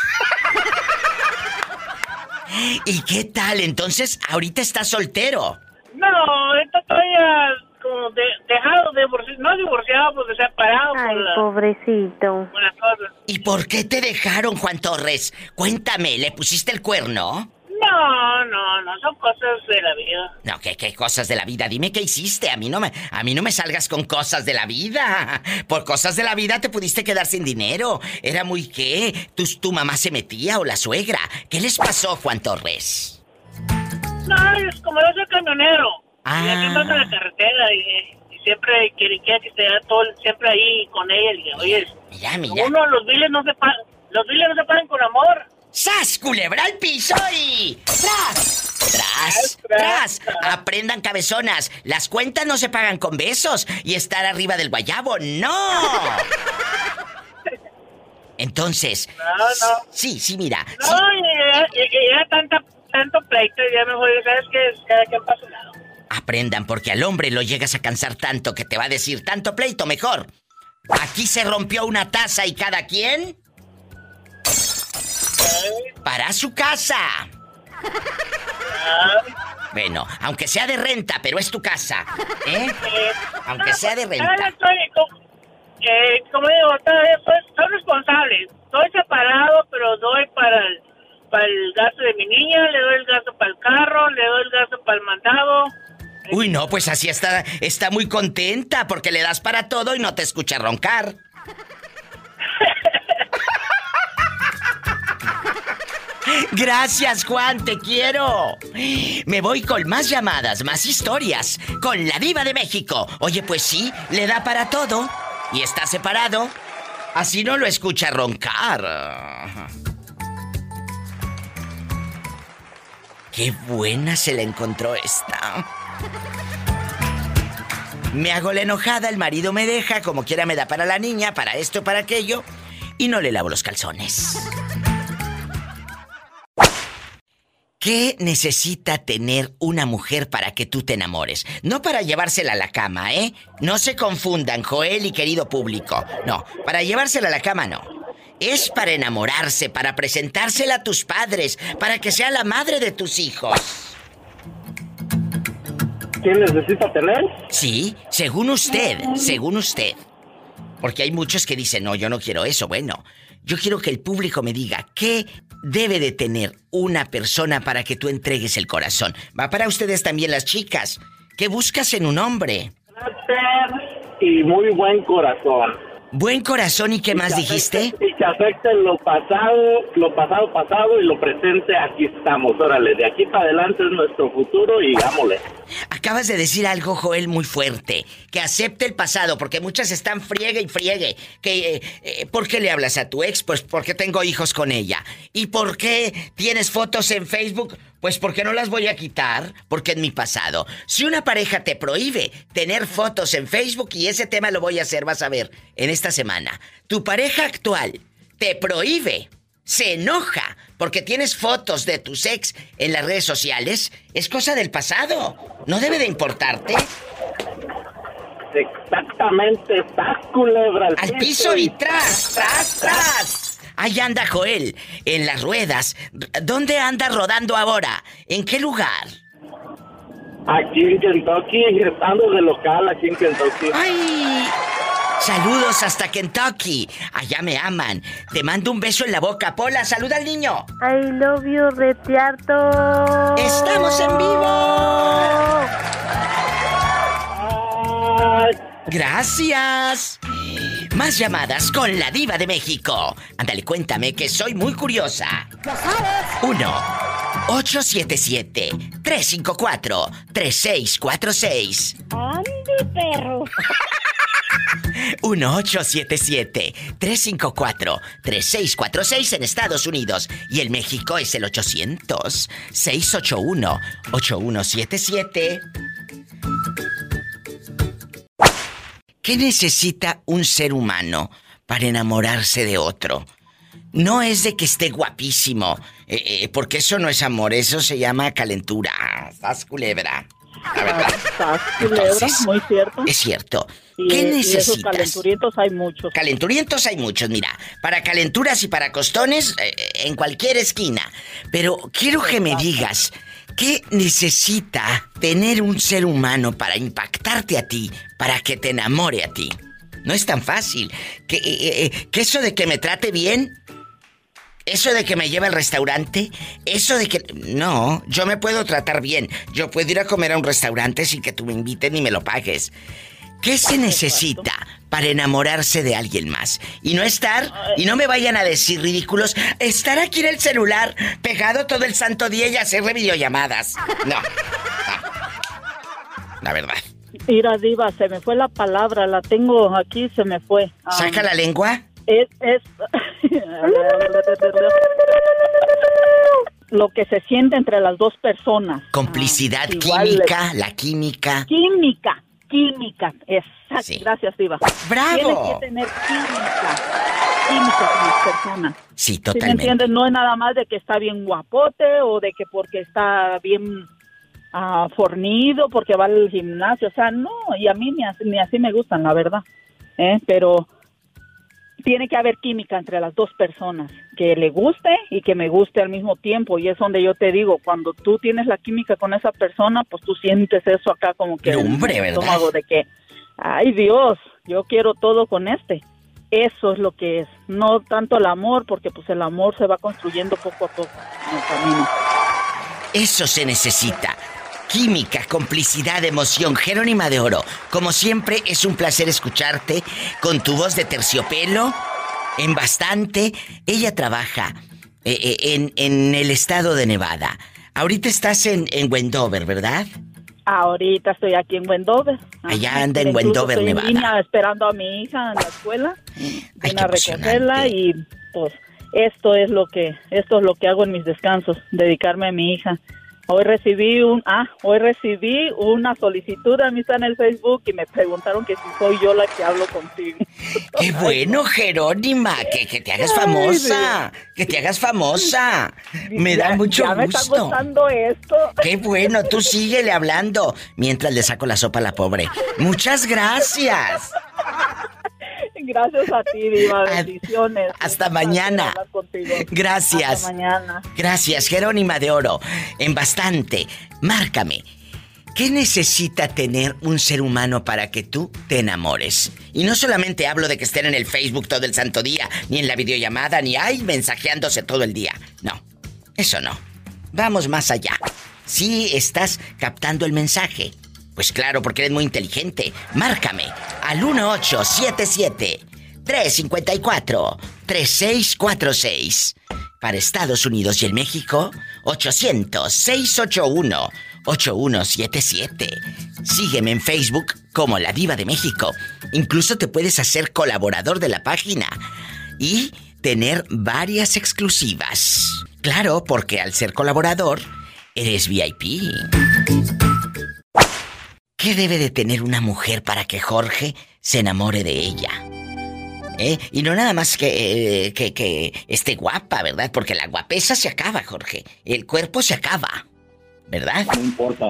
¿Y qué tal? Entonces, ahorita estás soltero. No, ahorita estoy ah, como de- dejado, divorciado, no divorciado, pues separado Ay, por, la, pobrecito. por cosas. ¿Y por qué te dejaron, Juan Torres? Cuéntame, ¿le pusiste el cuerno? No, no, no, son cosas de la vida. No, ¿qué, qué cosas de la vida? Dime qué hiciste. A mí no me, a mí no me salgas con cosas de la vida. Por cosas de la vida te pudiste quedar sin dinero. Era muy qué. ¿Tu, tu mamá se metía o la suegra? ¿Qué les pasó, Juan Torres? No, es como yo soy camionero. Ah. Y aquí en la carretera y, y siempre quiere que esté todo, siempre ahí con ella. Y oye, Mira, mira. uno, los biles no se pagan, los biles no se pagan con amor. ¡Sas, culebra al piso y... ¡Tras! ¡Tras! ¡Tras! Aprendan cabezonas. Las cuentas no se pagan con besos y estar arriba del guayabo. ¡No! Entonces... No, no. Sí, sí, mira. No, sí. y ya, y- y ya tanta, tanto pleito, ya mejor, ¿sabes qué? Cada quien pasa un lado. Aprendan, porque al hombre lo llegas a cansar tanto que te va a decir tanto pleito mejor. Aquí se rompió una taza y cada quien. Para su casa. Bueno, aunque sea de renta, pero es tu casa. ¿Eh? Aunque sea de Ahora renta. eh, como digo, todavía soy, soy responsable. Estoy separado, pero doy para el, para el gasto de mi niña, le doy el gasto para el carro, le doy el gasto para el mandado. Uy, no, pues así está, está muy contenta porque le das para todo y no te escucha roncar. Gracias, Juan, te quiero. Me voy con más llamadas, más historias, con la diva de México. Oye, pues sí, le da para todo y está separado. Así no lo escucha roncar. Qué buena se la encontró esta. Me hago la enojada, el marido me deja, como quiera me da para la niña, para esto, para aquello, y no le lavo los calzones. ¿Qué necesita tener una mujer para que tú te enamores? No para llevársela a la cama, ¿eh? No se confundan, Joel y querido público. No, para llevársela a la cama no. Es para enamorarse, para presentársela a tus padres, para que sea la madre de tus hijos. ¿Qué necesita tener? Sí, según usted, según usted. Porque hay muchos que dicen, no, yo no quiero eso. Bueno, yo quiero que el público me diga qué debe de tener una persona para que tú entregues el corazón. Va para ustedes también las chicas. ¿Qué buscas en un hombre? Y muy buen corazón. Buen corazón y qué más que dijiste? y que acepte lo pasado, lo pasado pasado y lo presente, aquí estamos. Órale, de aquí para adelante es nuestro futuro y vámonos. Acabas de decir algo, Joel, muy fuerte. Que acepte el pasado, porque muchas están friegue y friegue. Que, eh, eh, ¿Por qué le hablas a tu ex? Pues porque tengo hijos con ella. ¿Y por qué tienes fotos en Facebook? Pues porque no las voy a quitar, porque es mi pasado. Si una pareja te prohíbe tener fotos en Facebook, y ese tema lo voy a hacer, vas a ver, en esta semana. Tu pareja actual te prohíbe se enoja porque tienes fotos de tus ex en las redes sociales, es cosa del pasado. No debe de importarte. Exactamente, estás culebra Al piso y tras, tras, tras. Ahí anda Joel, en las ruedas. ¿Dónde anda rodando ahora? ¿En qué lugar? Aquí en Kentucky, estando de local aquí en Kentucky. ¡Ay! Saludos hasta Kentucky. Allá me aman. Te mando un beso en la boca. Pola, saluda al niño. I love you, retiarto. ¡Estamos en vivo! Gracias. Más llamadas con la diva de México. Ándale, cuéntame que soy muy curiosa. 1 877 354 3646. ¡Ande, perro! 1877-354-3646 en Estados Unidos y en México es el 800-681-8177. ¿Qué necesita un ser humano para enamorarse de otro? No es de que esté guapísimo, eh, eh, porque eso no es amor, eso se llama calentura. Estás culebra. La verdad. Estás culebra, Entonces, muy cierto. Es cierto. Y, ¿Qué y esos necesitas? calenturientos hay muchos. Calenturientos hay muchos, mira. Para calenturas y para costones, eh, en cualquier esquina. Pero quiero que me digas, ¿qué necesita tener un ser humano para impactarte a ti, para que te enamore a ti? No es tan fácil. ¿Que, eh, eh, que eso de que me trate bien? ¿Eso de que me lleve al restaurante? ¿Eso de que... No, yo me puedo tratar bien. Yo puedo ir a comer a un restaurante sin que tú me invites ni me lo pagues. ¿Qué se necesita para enamorarse de alguien más? Y no estar, y no me vayan a decir ridículos, estar aquí en el celular pegado todo el santo día y hacerle videollamadas. No. no. La verdad. Mira, Diva, se me fue la palabra, la tengo aquí, se me fue. Ah, ¿Saca la lengua? Es, es... lo que se siente entre las dos personas. Complicidad, igual química, la química. Química, química, exacto. Gracias, Diva. ¡Bravo! Tienes que tener química, química con las personas. Sí, ¿Sí me totalmente. entiendes? No es nada más de que está bien guapote o de que porque está bien ah, fornido, porque va al gimnasio. O sea, no, y a mí ni así, ni así me gustan, la verdad. ¿eh? Pero tiene que haber química entre las dos personas, que le guste y que me guste al mismo tiempo. Y es donde yo te digo, cuando tú tienes la química con esa persona, pues tú sientes eso acá como que... el ¿verdad? estómago de que, ay Dios, yo quiero todo con este. Eso es lo que es, no tanto el amor, porque pues el amor se va construyendo poco a poco en el camino. Eso se necesita. Química, complicidad, emoción, Jerónima de Oro. Como siempre, es un placer escucharte con tu voz de terciopelo, en bastante. Ella trabaja eh, eh, en, en el estado de Nevada. Ahorita estás en, en Wendover, ¿verdad? Ahorita estoy aquí en Wendover. Allá anda en incluso Wendover, estoy en Nevada. línea esperando a mi hija en la escuela. Vine a recogerla y pues esto es lo que esto es lo que hago en mis descansos, dedicarme a mi hija. Hoy recibí un ah, hoy recibí una solicitud de amistad en el Facebook y me preguntaron que si soy yo la que hablo contigo. ¡Qué bueno, Jerónima! Que, que te hagas famosa. Que te hagas famosa. Me da Ya- mucho ya me está gusto. gustando esto. Qué bueno, tú síguele hablando mientras le saco la sopa a la pobre. Muchas gracias. Gracias a ti, Diva. Bendiciones. Hasta mañana. Gracias. Hasta mañana. Gracias, Jerónima de Oro. En bastante. Márcame. ¿Qué necesita tener un ser humano para que tú te enamores? Y no solamente hablo de que estén en el Facebook todo el santo día, ni en la videollamada, ni ay, mensajeándose todo el día. No, eso no. Vamos más allá. Si estás captando el mensaje, pues claro, porque eres muy inteligente. Márcame al 1877 354 3646. Para Estados Unidos y el México, 800-681-8177. Sígueme en Facebook como La Diva de México. Incluso te puedes hacer colaborador de la página y tener varias exclusivas. Claro, porque al ser colaborador, eres VIP. ¿Qué debe de tener una mujer para que Jorge se enamore de ella? ¿Eh? Y no nada más que, eh, que, que esté guapa, ¿verdad? Porque la guapesa se acaba, Jorge. El cuerpo se acaba, ¿verdad? No importa,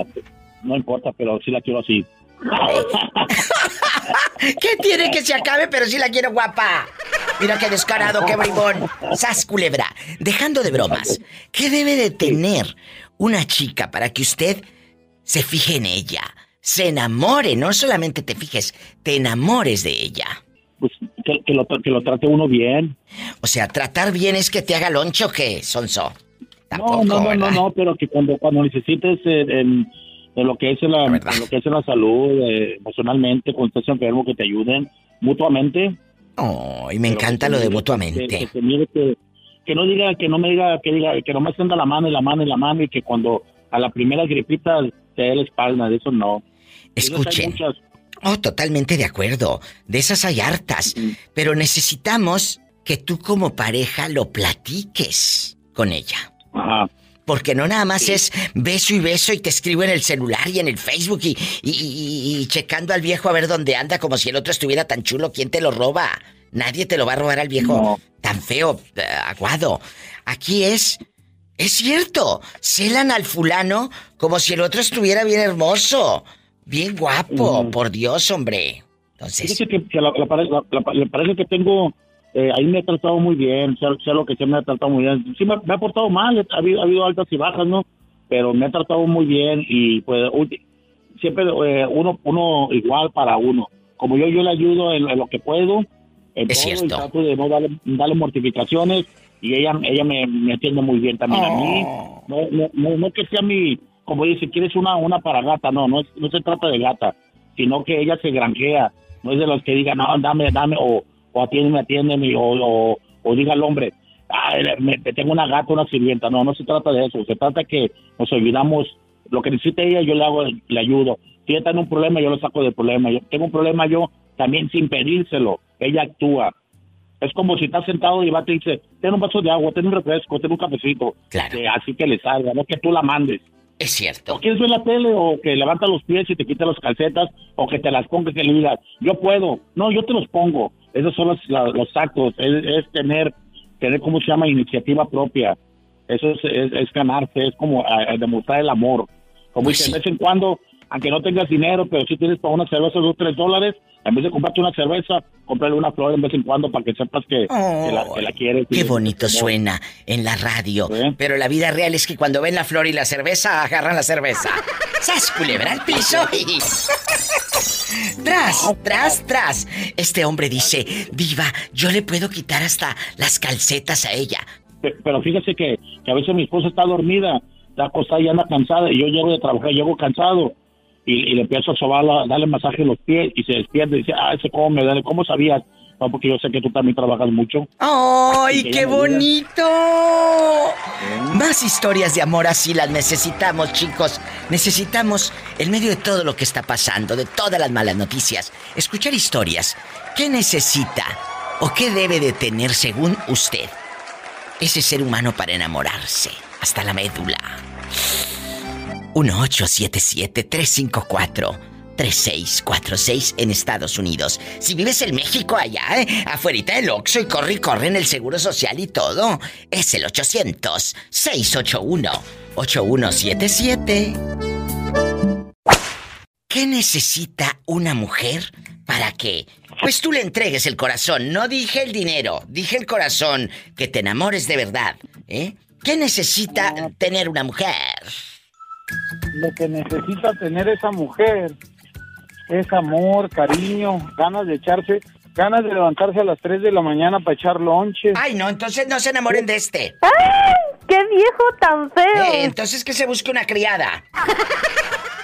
no importa, pero sí la quiero así. ¿Qué tiene que se acabe, pero sí la quiero guapa? Mira qué descarado, qué bribón. Sas culebra. Dejando de bromas, ¿qué debe de tener una chica para que usted se fije en ella? Se enamore, no solamente te fijes, te enamores de ella. Pues que, que lo, que lo trate uno bien. O sea, tratar bien es que te haga loncho o qué, Sonso. No, no, no, no, no, pero que cuando, cuando necesites eh, en, en lo que es en la, en lo que es en la salud, eh, emocionalmente, cuando estés enfermo, que te ayuden mutuamente. Oh, y me Pero encanta que lo de mutuamente. Que, que que, que no diga, que no me diga, que diga, que no me extienda la mano y la mano y la mano y que cuando a la primera gripita te dé la espalda, de eso no. Escuchen. Oh, totalmente de acuerdo. De esas hay hartas. Pero necesitamos que tú como pareja lo platiques con ella. Ajá. Porque no nada más es beso y beso y te escribo en el celular y en el Facebook y, y- y- y checando al viejo a ver dónde anda como si el otro estuviera tan chulo. ¿Quién te lo roba? Nadie te lo va a robar al viejo tan feo, eh, aguado. Aquí es... Es cierto, celan al fulano como si el otro estuviera bien hermoso, bien guapo, por Dios, hombre. Entonces... Fíjese que, que la, la pare- la- la- la pareja que tengo, eh, ahí me ha tratado muy bien, sea, sea lo que sea, me ha tratado muy bien. Sí, me, me ha portado mal, ha habido, ha habido altas y bajas, ¿no? Pero me ha tratado muy bien y pues siempre eh, uno uno igual para uno. Como yo, yo le ayudo en, en lo que puedo, en Es todo, y cierto. trato de no darle, darle mortificaciones y ella ella me, me atiende muy bien también a mí. Oh. No, no, no, no que sea mi, como dice, quieres una, una para gata, no, no, es- no se trata de gata, sino que ella se granjea, no es de los que digan, no, dame, dame, o, o atiéndeme, atiéndeme, o, o, o diga al hombre, "Ah, me, me tengo una gata, una sirvienta, no, no se trata de eso, se trata que nos ayudamos, lo que necesite ella, yo le hago, le ayudo, si ella tiene un problema, yo lo saco del problema, yo tengo un problema, yo también sin pedírselo, ella actúa, es como si estás sentado y va te dice, ten un vaso de agua, ten un refresco, ten un cafecito. Que así que le salga, no que tú la mandes. Es cierto. O quieres ver la tele o que levanta los pies y te quita las calcetas o que te las ponga que le digas, yo puedo. No, yo te los pongo. Esos son los, los actos. Es, es tener, tener, ¿cómo se llama? Iniciativa propia. Eso es, es, es ganarse, es como a- a demostrar el amor. Como dice, de vez en cuando, aunque no tengas dinero, pero si tienes para una cerveza dos, tres dólares, en vez de comprarte una cerveza, cómprale una flor de vez en cuando para que sepas que, que la, que la quieres. Qué bonito como- suena en la radio. Pero la vida real es que cuando ven la flor y la cerveza, agarran la cerveza. ¡Sas, culebra al piso! Y... ¡Tras, tras, tras! Este hombre dice, Diva, yo le puedo quitar hasta las calcetas a ella. Pe- Pero fíjese que, que a veces mi esposa está dormida, está acostada y anda cansada, y yo llego de trabajar, llego cansado, y, y le empiezo a sobarla, darle masaje en los pies, y se despierta y dice, ah, se come, dale, ¿cómo sabías? No, porque yo sé que tú también trabajas mucho. ¡Ay, qué me bonito! Más historias de amor así las necesitamos, chicos. Necesitamos, en medio de todo lo que está pasando, de todas las malas noticias, escuchar historias. ¿Qué necesita o qué debe de tener, según usted, ese ser humano para enamorarse? Hasta la médula. 1877-354-3646 en Estados Unidos. Si vives en México allá, ¿eh? afuerita del Oxxo y corre y corre en el Seguro Social y todo, es el 800-681-8177. ¿Qué necesita una mujer para que, pues tú le entregues el corazón? No dije el dinero, dije el corazón, que te enamores de verdad, ¿eh? ¿Qué necesita tener una mujer? Lo que necesita tener esa mujer es amor, cariño, ganas de echarse, ganas de levantarse a las 3 de la mañana para echar lonches. Ay, no, entonces no se enamoren de este. ¡Qué viejo tan feo! Eh, entonces que se busque una criada.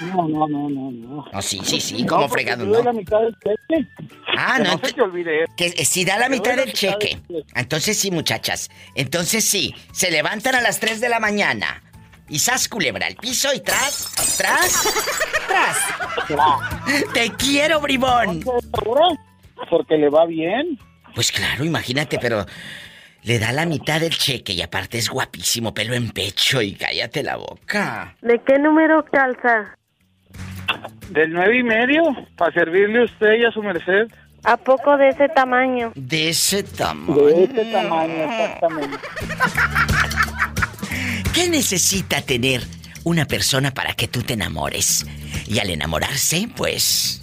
No, no, no, no, no. No, sí, sí, sí, como No, fregado, ¿no? la mitad del cheque. Ah, Que no. no se te olvide. Que eh, si da la mitad del cheque. Entonces sí, muchachas. Entonces sí, se levantan a las 3 de la mañana. Y sas culebra al piso y tras, tras, tras. Te quiero, bribón. Porque le va bien. Pues claro, imagínate, pero le da la mitad del cheque y aparte es guapísimo, pelo en pecho y cállate la boca. ¿De qué número calza? Del nueve y medio, para servirle a usted y a su merced. ¿A poco de ese tamaño? De ese tamaño. De ese tamaño, exactamente. ¿Qué necesita tener una persona para que tú te enamores? Y al enamorarse, pues...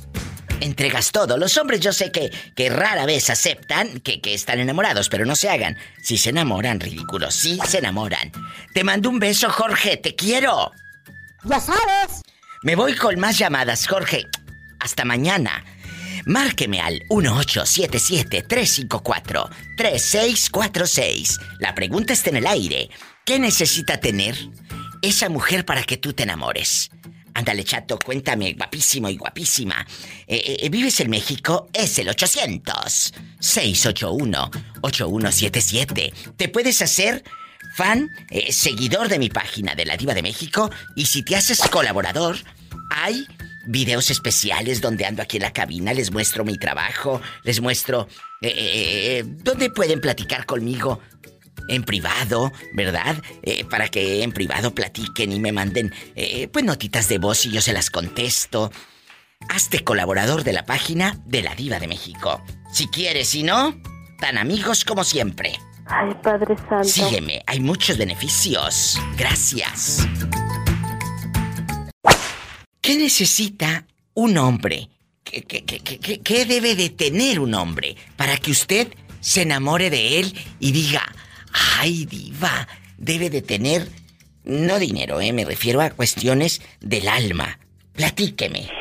Entregas todo. Los hombres yo sé que, que rara vez aceptan que, que están enamorados, pero no se hagan. Si se enamoran, ridículos. Sí se enamoran. Te mando un beso, Jorge. Te quiero. Ya sabes. Me voy con más llamadas, Jorge. Hasta mañana. Márqueme al 1877-354-3646. La pregunta está en el aire. ¿Qué necesita tener esa mujer para que tú te enamores? Ándale, chato, cuéntame, guapísimo y guapísima. Eh, eh, ¿Vives en México? Es el 800-681-8177. Te puedes hacer fan, eh, seguidor de mi página de la Diva de México. Y si te haces colaborador, hay videos especiales donde ando aquí en la cabina, les muestro mi trabajo, les muestro eh, eh, eh, dónde pueden platicar conmigo en privado, ¿verdad? Eh, para que en privado platiquen y me manden eh, pues notitas de voz y yo se las contesto. Hazte colaborador de la página de la Diva de México. Si quieres, si no, tan amigos como siempre. Ay, Padre Santo. Sígueme, hay muchos beneficios. Gracias. ¿Qué necesita un hombre? ¿Qué, qué- debe de tener un hombre para que usted se enamore de él y diga, ay diva, debe de tener, no dinero, eh, me refiero a cuestiones del alma. Platíqueme.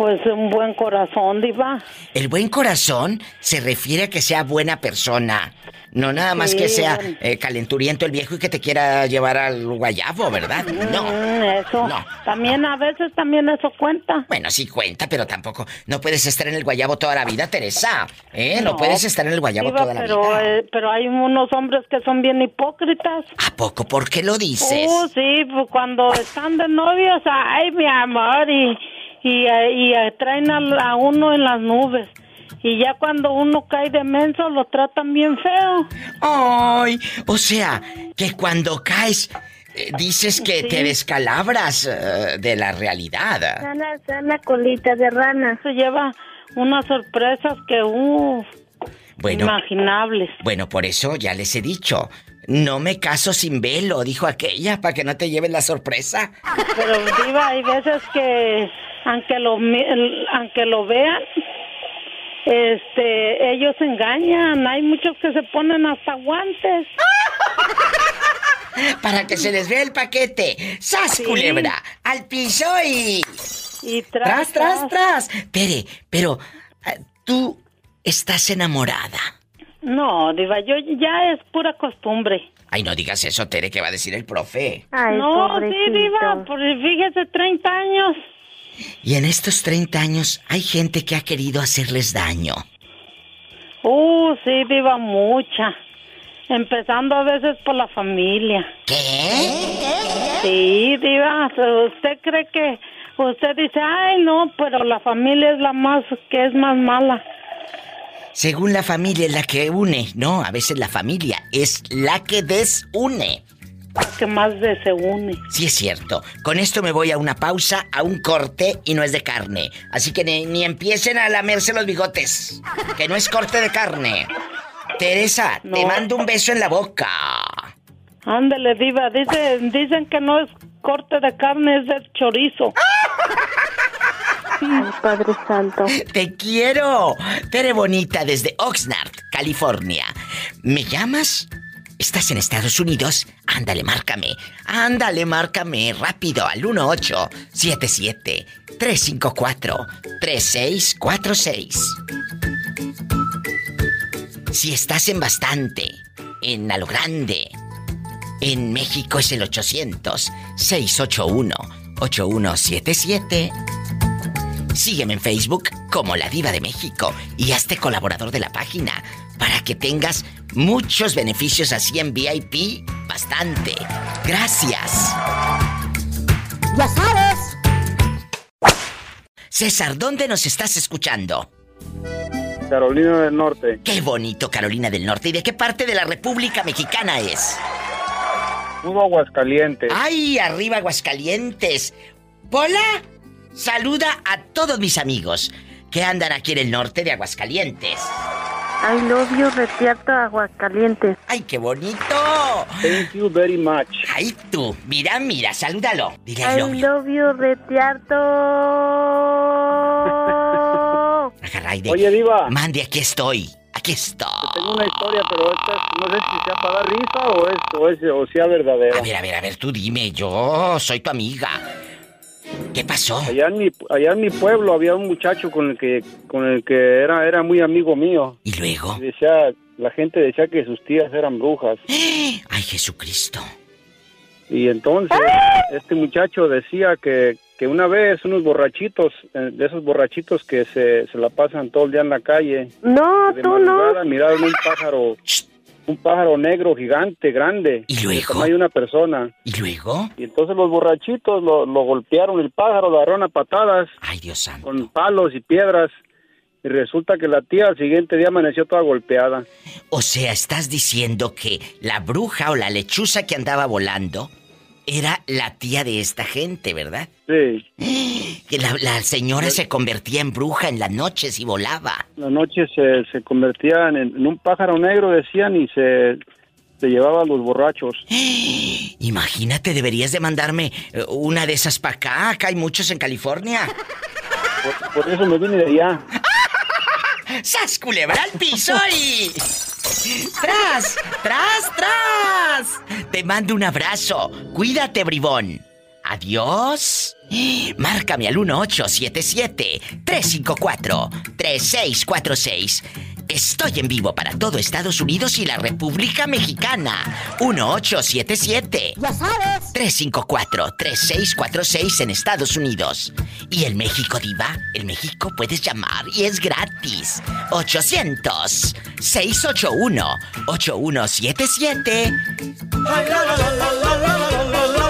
Pues un buen corazón, diva. El buen corazón se refiere a que sea buena persona. No nada más Sí, que sea eh, calenturiento el viejo y que te quiera llevar al guayabo, ¿verdad? No. Mm, eso. También a veces también eso cuenta. Bueno, sí cuenta, pero tampoco. No puedes estar en el guayabo toda la vida, Teresa. ¿Eh? No, No, puedes estar en el guayabo Diva, toda la pero, vida. eh, pero hay unos hombres que son bien hipócritas. ¿A poco? ¿Por qué lo dices? Uh, sí, pues cuando están de novios, ay, mi amor, y, y, y, traen al- a, uno en las nubes. Y ya cuando uno cae de menso, lo tratan bien feo. Ay, o sea, que cuando caes eh, dices que Sí. te descalabras eh, de la realidad. Sana, sana colita de rana. Se lleva unas sorpresas que, uh, Bueno. imaginables. Bueno, por eso ya les he dicho. No me caso sin velo, dijo aquella, para que no te lleven la sorpresa. Pero, Diva, hay veces que, aunque lo, aunque lo vean, este, ellos engañan. Hay muchos que se ponen hasta guantes. Para que se les vea el paquete. ¡Sas, Sí. culebra! ¡Al piso y... Y tras, tras, tras. Tere, pero ah, tú estás enamorada. No, Diva, yo ya es pura costumbre. Ay, no digas eso, Tere, que va a decir el profe. no, sí, Diva, porque fíjese, 30 años. Y en estos 30 años hay gente que ha querido hacerles daño. Uh, sí, Diva, mucha. Empezando a veces por la familia. ¿Qué? Sí, Diva, usted cree que... Usted dice, ay, no, pero la familia es la más... que es más mala. Según la familia es la que une, no, a veces la familia es la que desune. Que más se une. Sí es cierto. Con esto me voy a una pausa, a un corte y no es de carne. Así que ni, ni empiecen a lamerse los bigotes. Que no es corte de carne. Teresa, te mando un beso en la boca. Ándele, Diva, dice, dicen que no es corte de carne, es de chorizo. Ay, Padre Santo. Te quiero. Tere Bonita desde Oxnard, California. ¿Me llamas? ¿Estás en Estados Unidos? Ándale, márcame. Ándale, márcame rápido al 1877-354-3646. Si estás en bastante, en a lo grande, en México es el 800-681-8177. Sígueme en Facebook como La Diva de México y hazte colaborador de la página para que tengas muchos beneficios así en VIP. Bastante. Gracias. Ya sabes. César, ¿dónde nos estás escuchando? Carolina del Norte. Qué bonito, Carolina del Norte. ¿Y de qué parte de la República Mexicana es? Puro Aguascalientes. ¡Ay, arriba Aguascalientes! ¡Pola! Saluda a todos mis amigos que andan aquí en el norte de Aguascalientes. I love you, Retierto Aguascalientes. ¡Ay, qué bonito! Thank you very much. ¡Ay, tú! Mira, mira, salúdalo. Dile I I love you. love you, Retierto. Agarraide. Oye, Diva. Mande, aquí estoy. Aquí estoy. Tengo una historia, pero esta es- no sé si sea para dar risa o, es, o, es, o sea verdadera. A ver, a ver, a ver, tú dime, yo soy tu amiga. ¿Qué pasó? Allá en, mi, allá en mi pueblo había un muchacho con el que con el que era era muy amigo mío. ¿Y luego? Y decía, la gente decía que sus tías eran brujas. ¡Ay, Jesucristo! Y entonces este muchacho decía que, que una vez unos borrachitos, eh, de esos borrachitos que se, se la pasan todo el día en la calle, No, de tú no. miraron un pájaro, un pájaro negro gigante, grande. ¿Y luego? Hay una persona. ¿Y luego? Y entonces los borrachitos lo, lo golpearon el pájaro, lo agarraron a patadas. Ay, Dios santo. Con palos y piedras. Y resulta que la tía al siguiente día amaneció toda golpeada. O sea, estás diciendo que la bruja o la lechuza que andaba volando era la tía de esta gente, ¿verdad? Sí. Que la, la señora se convertía en bruja en las noches y volaba. La noche se, se convertían en, en un pájaro negro, decían, y se, se llevaba a los borrachos. Imagínate, deberías de mandarme eh, una de esas para acá. Acá hay muchos en California. Por, por eso me vine de allá. ¡Sas culebra al piso y... ¡Tras! ¡Tras, tras! Te mando un abrazo. Cuídate, bribón. Adiós. Márcame al 1877-354-3646. Estoy en vivo para todo Estados Unidos y la República Mexicana. 1877 Ya sabes. 354-3646 en Estados Unidos. Y el México Diva, el México puedes llamar y es gratis. 800-681-8177.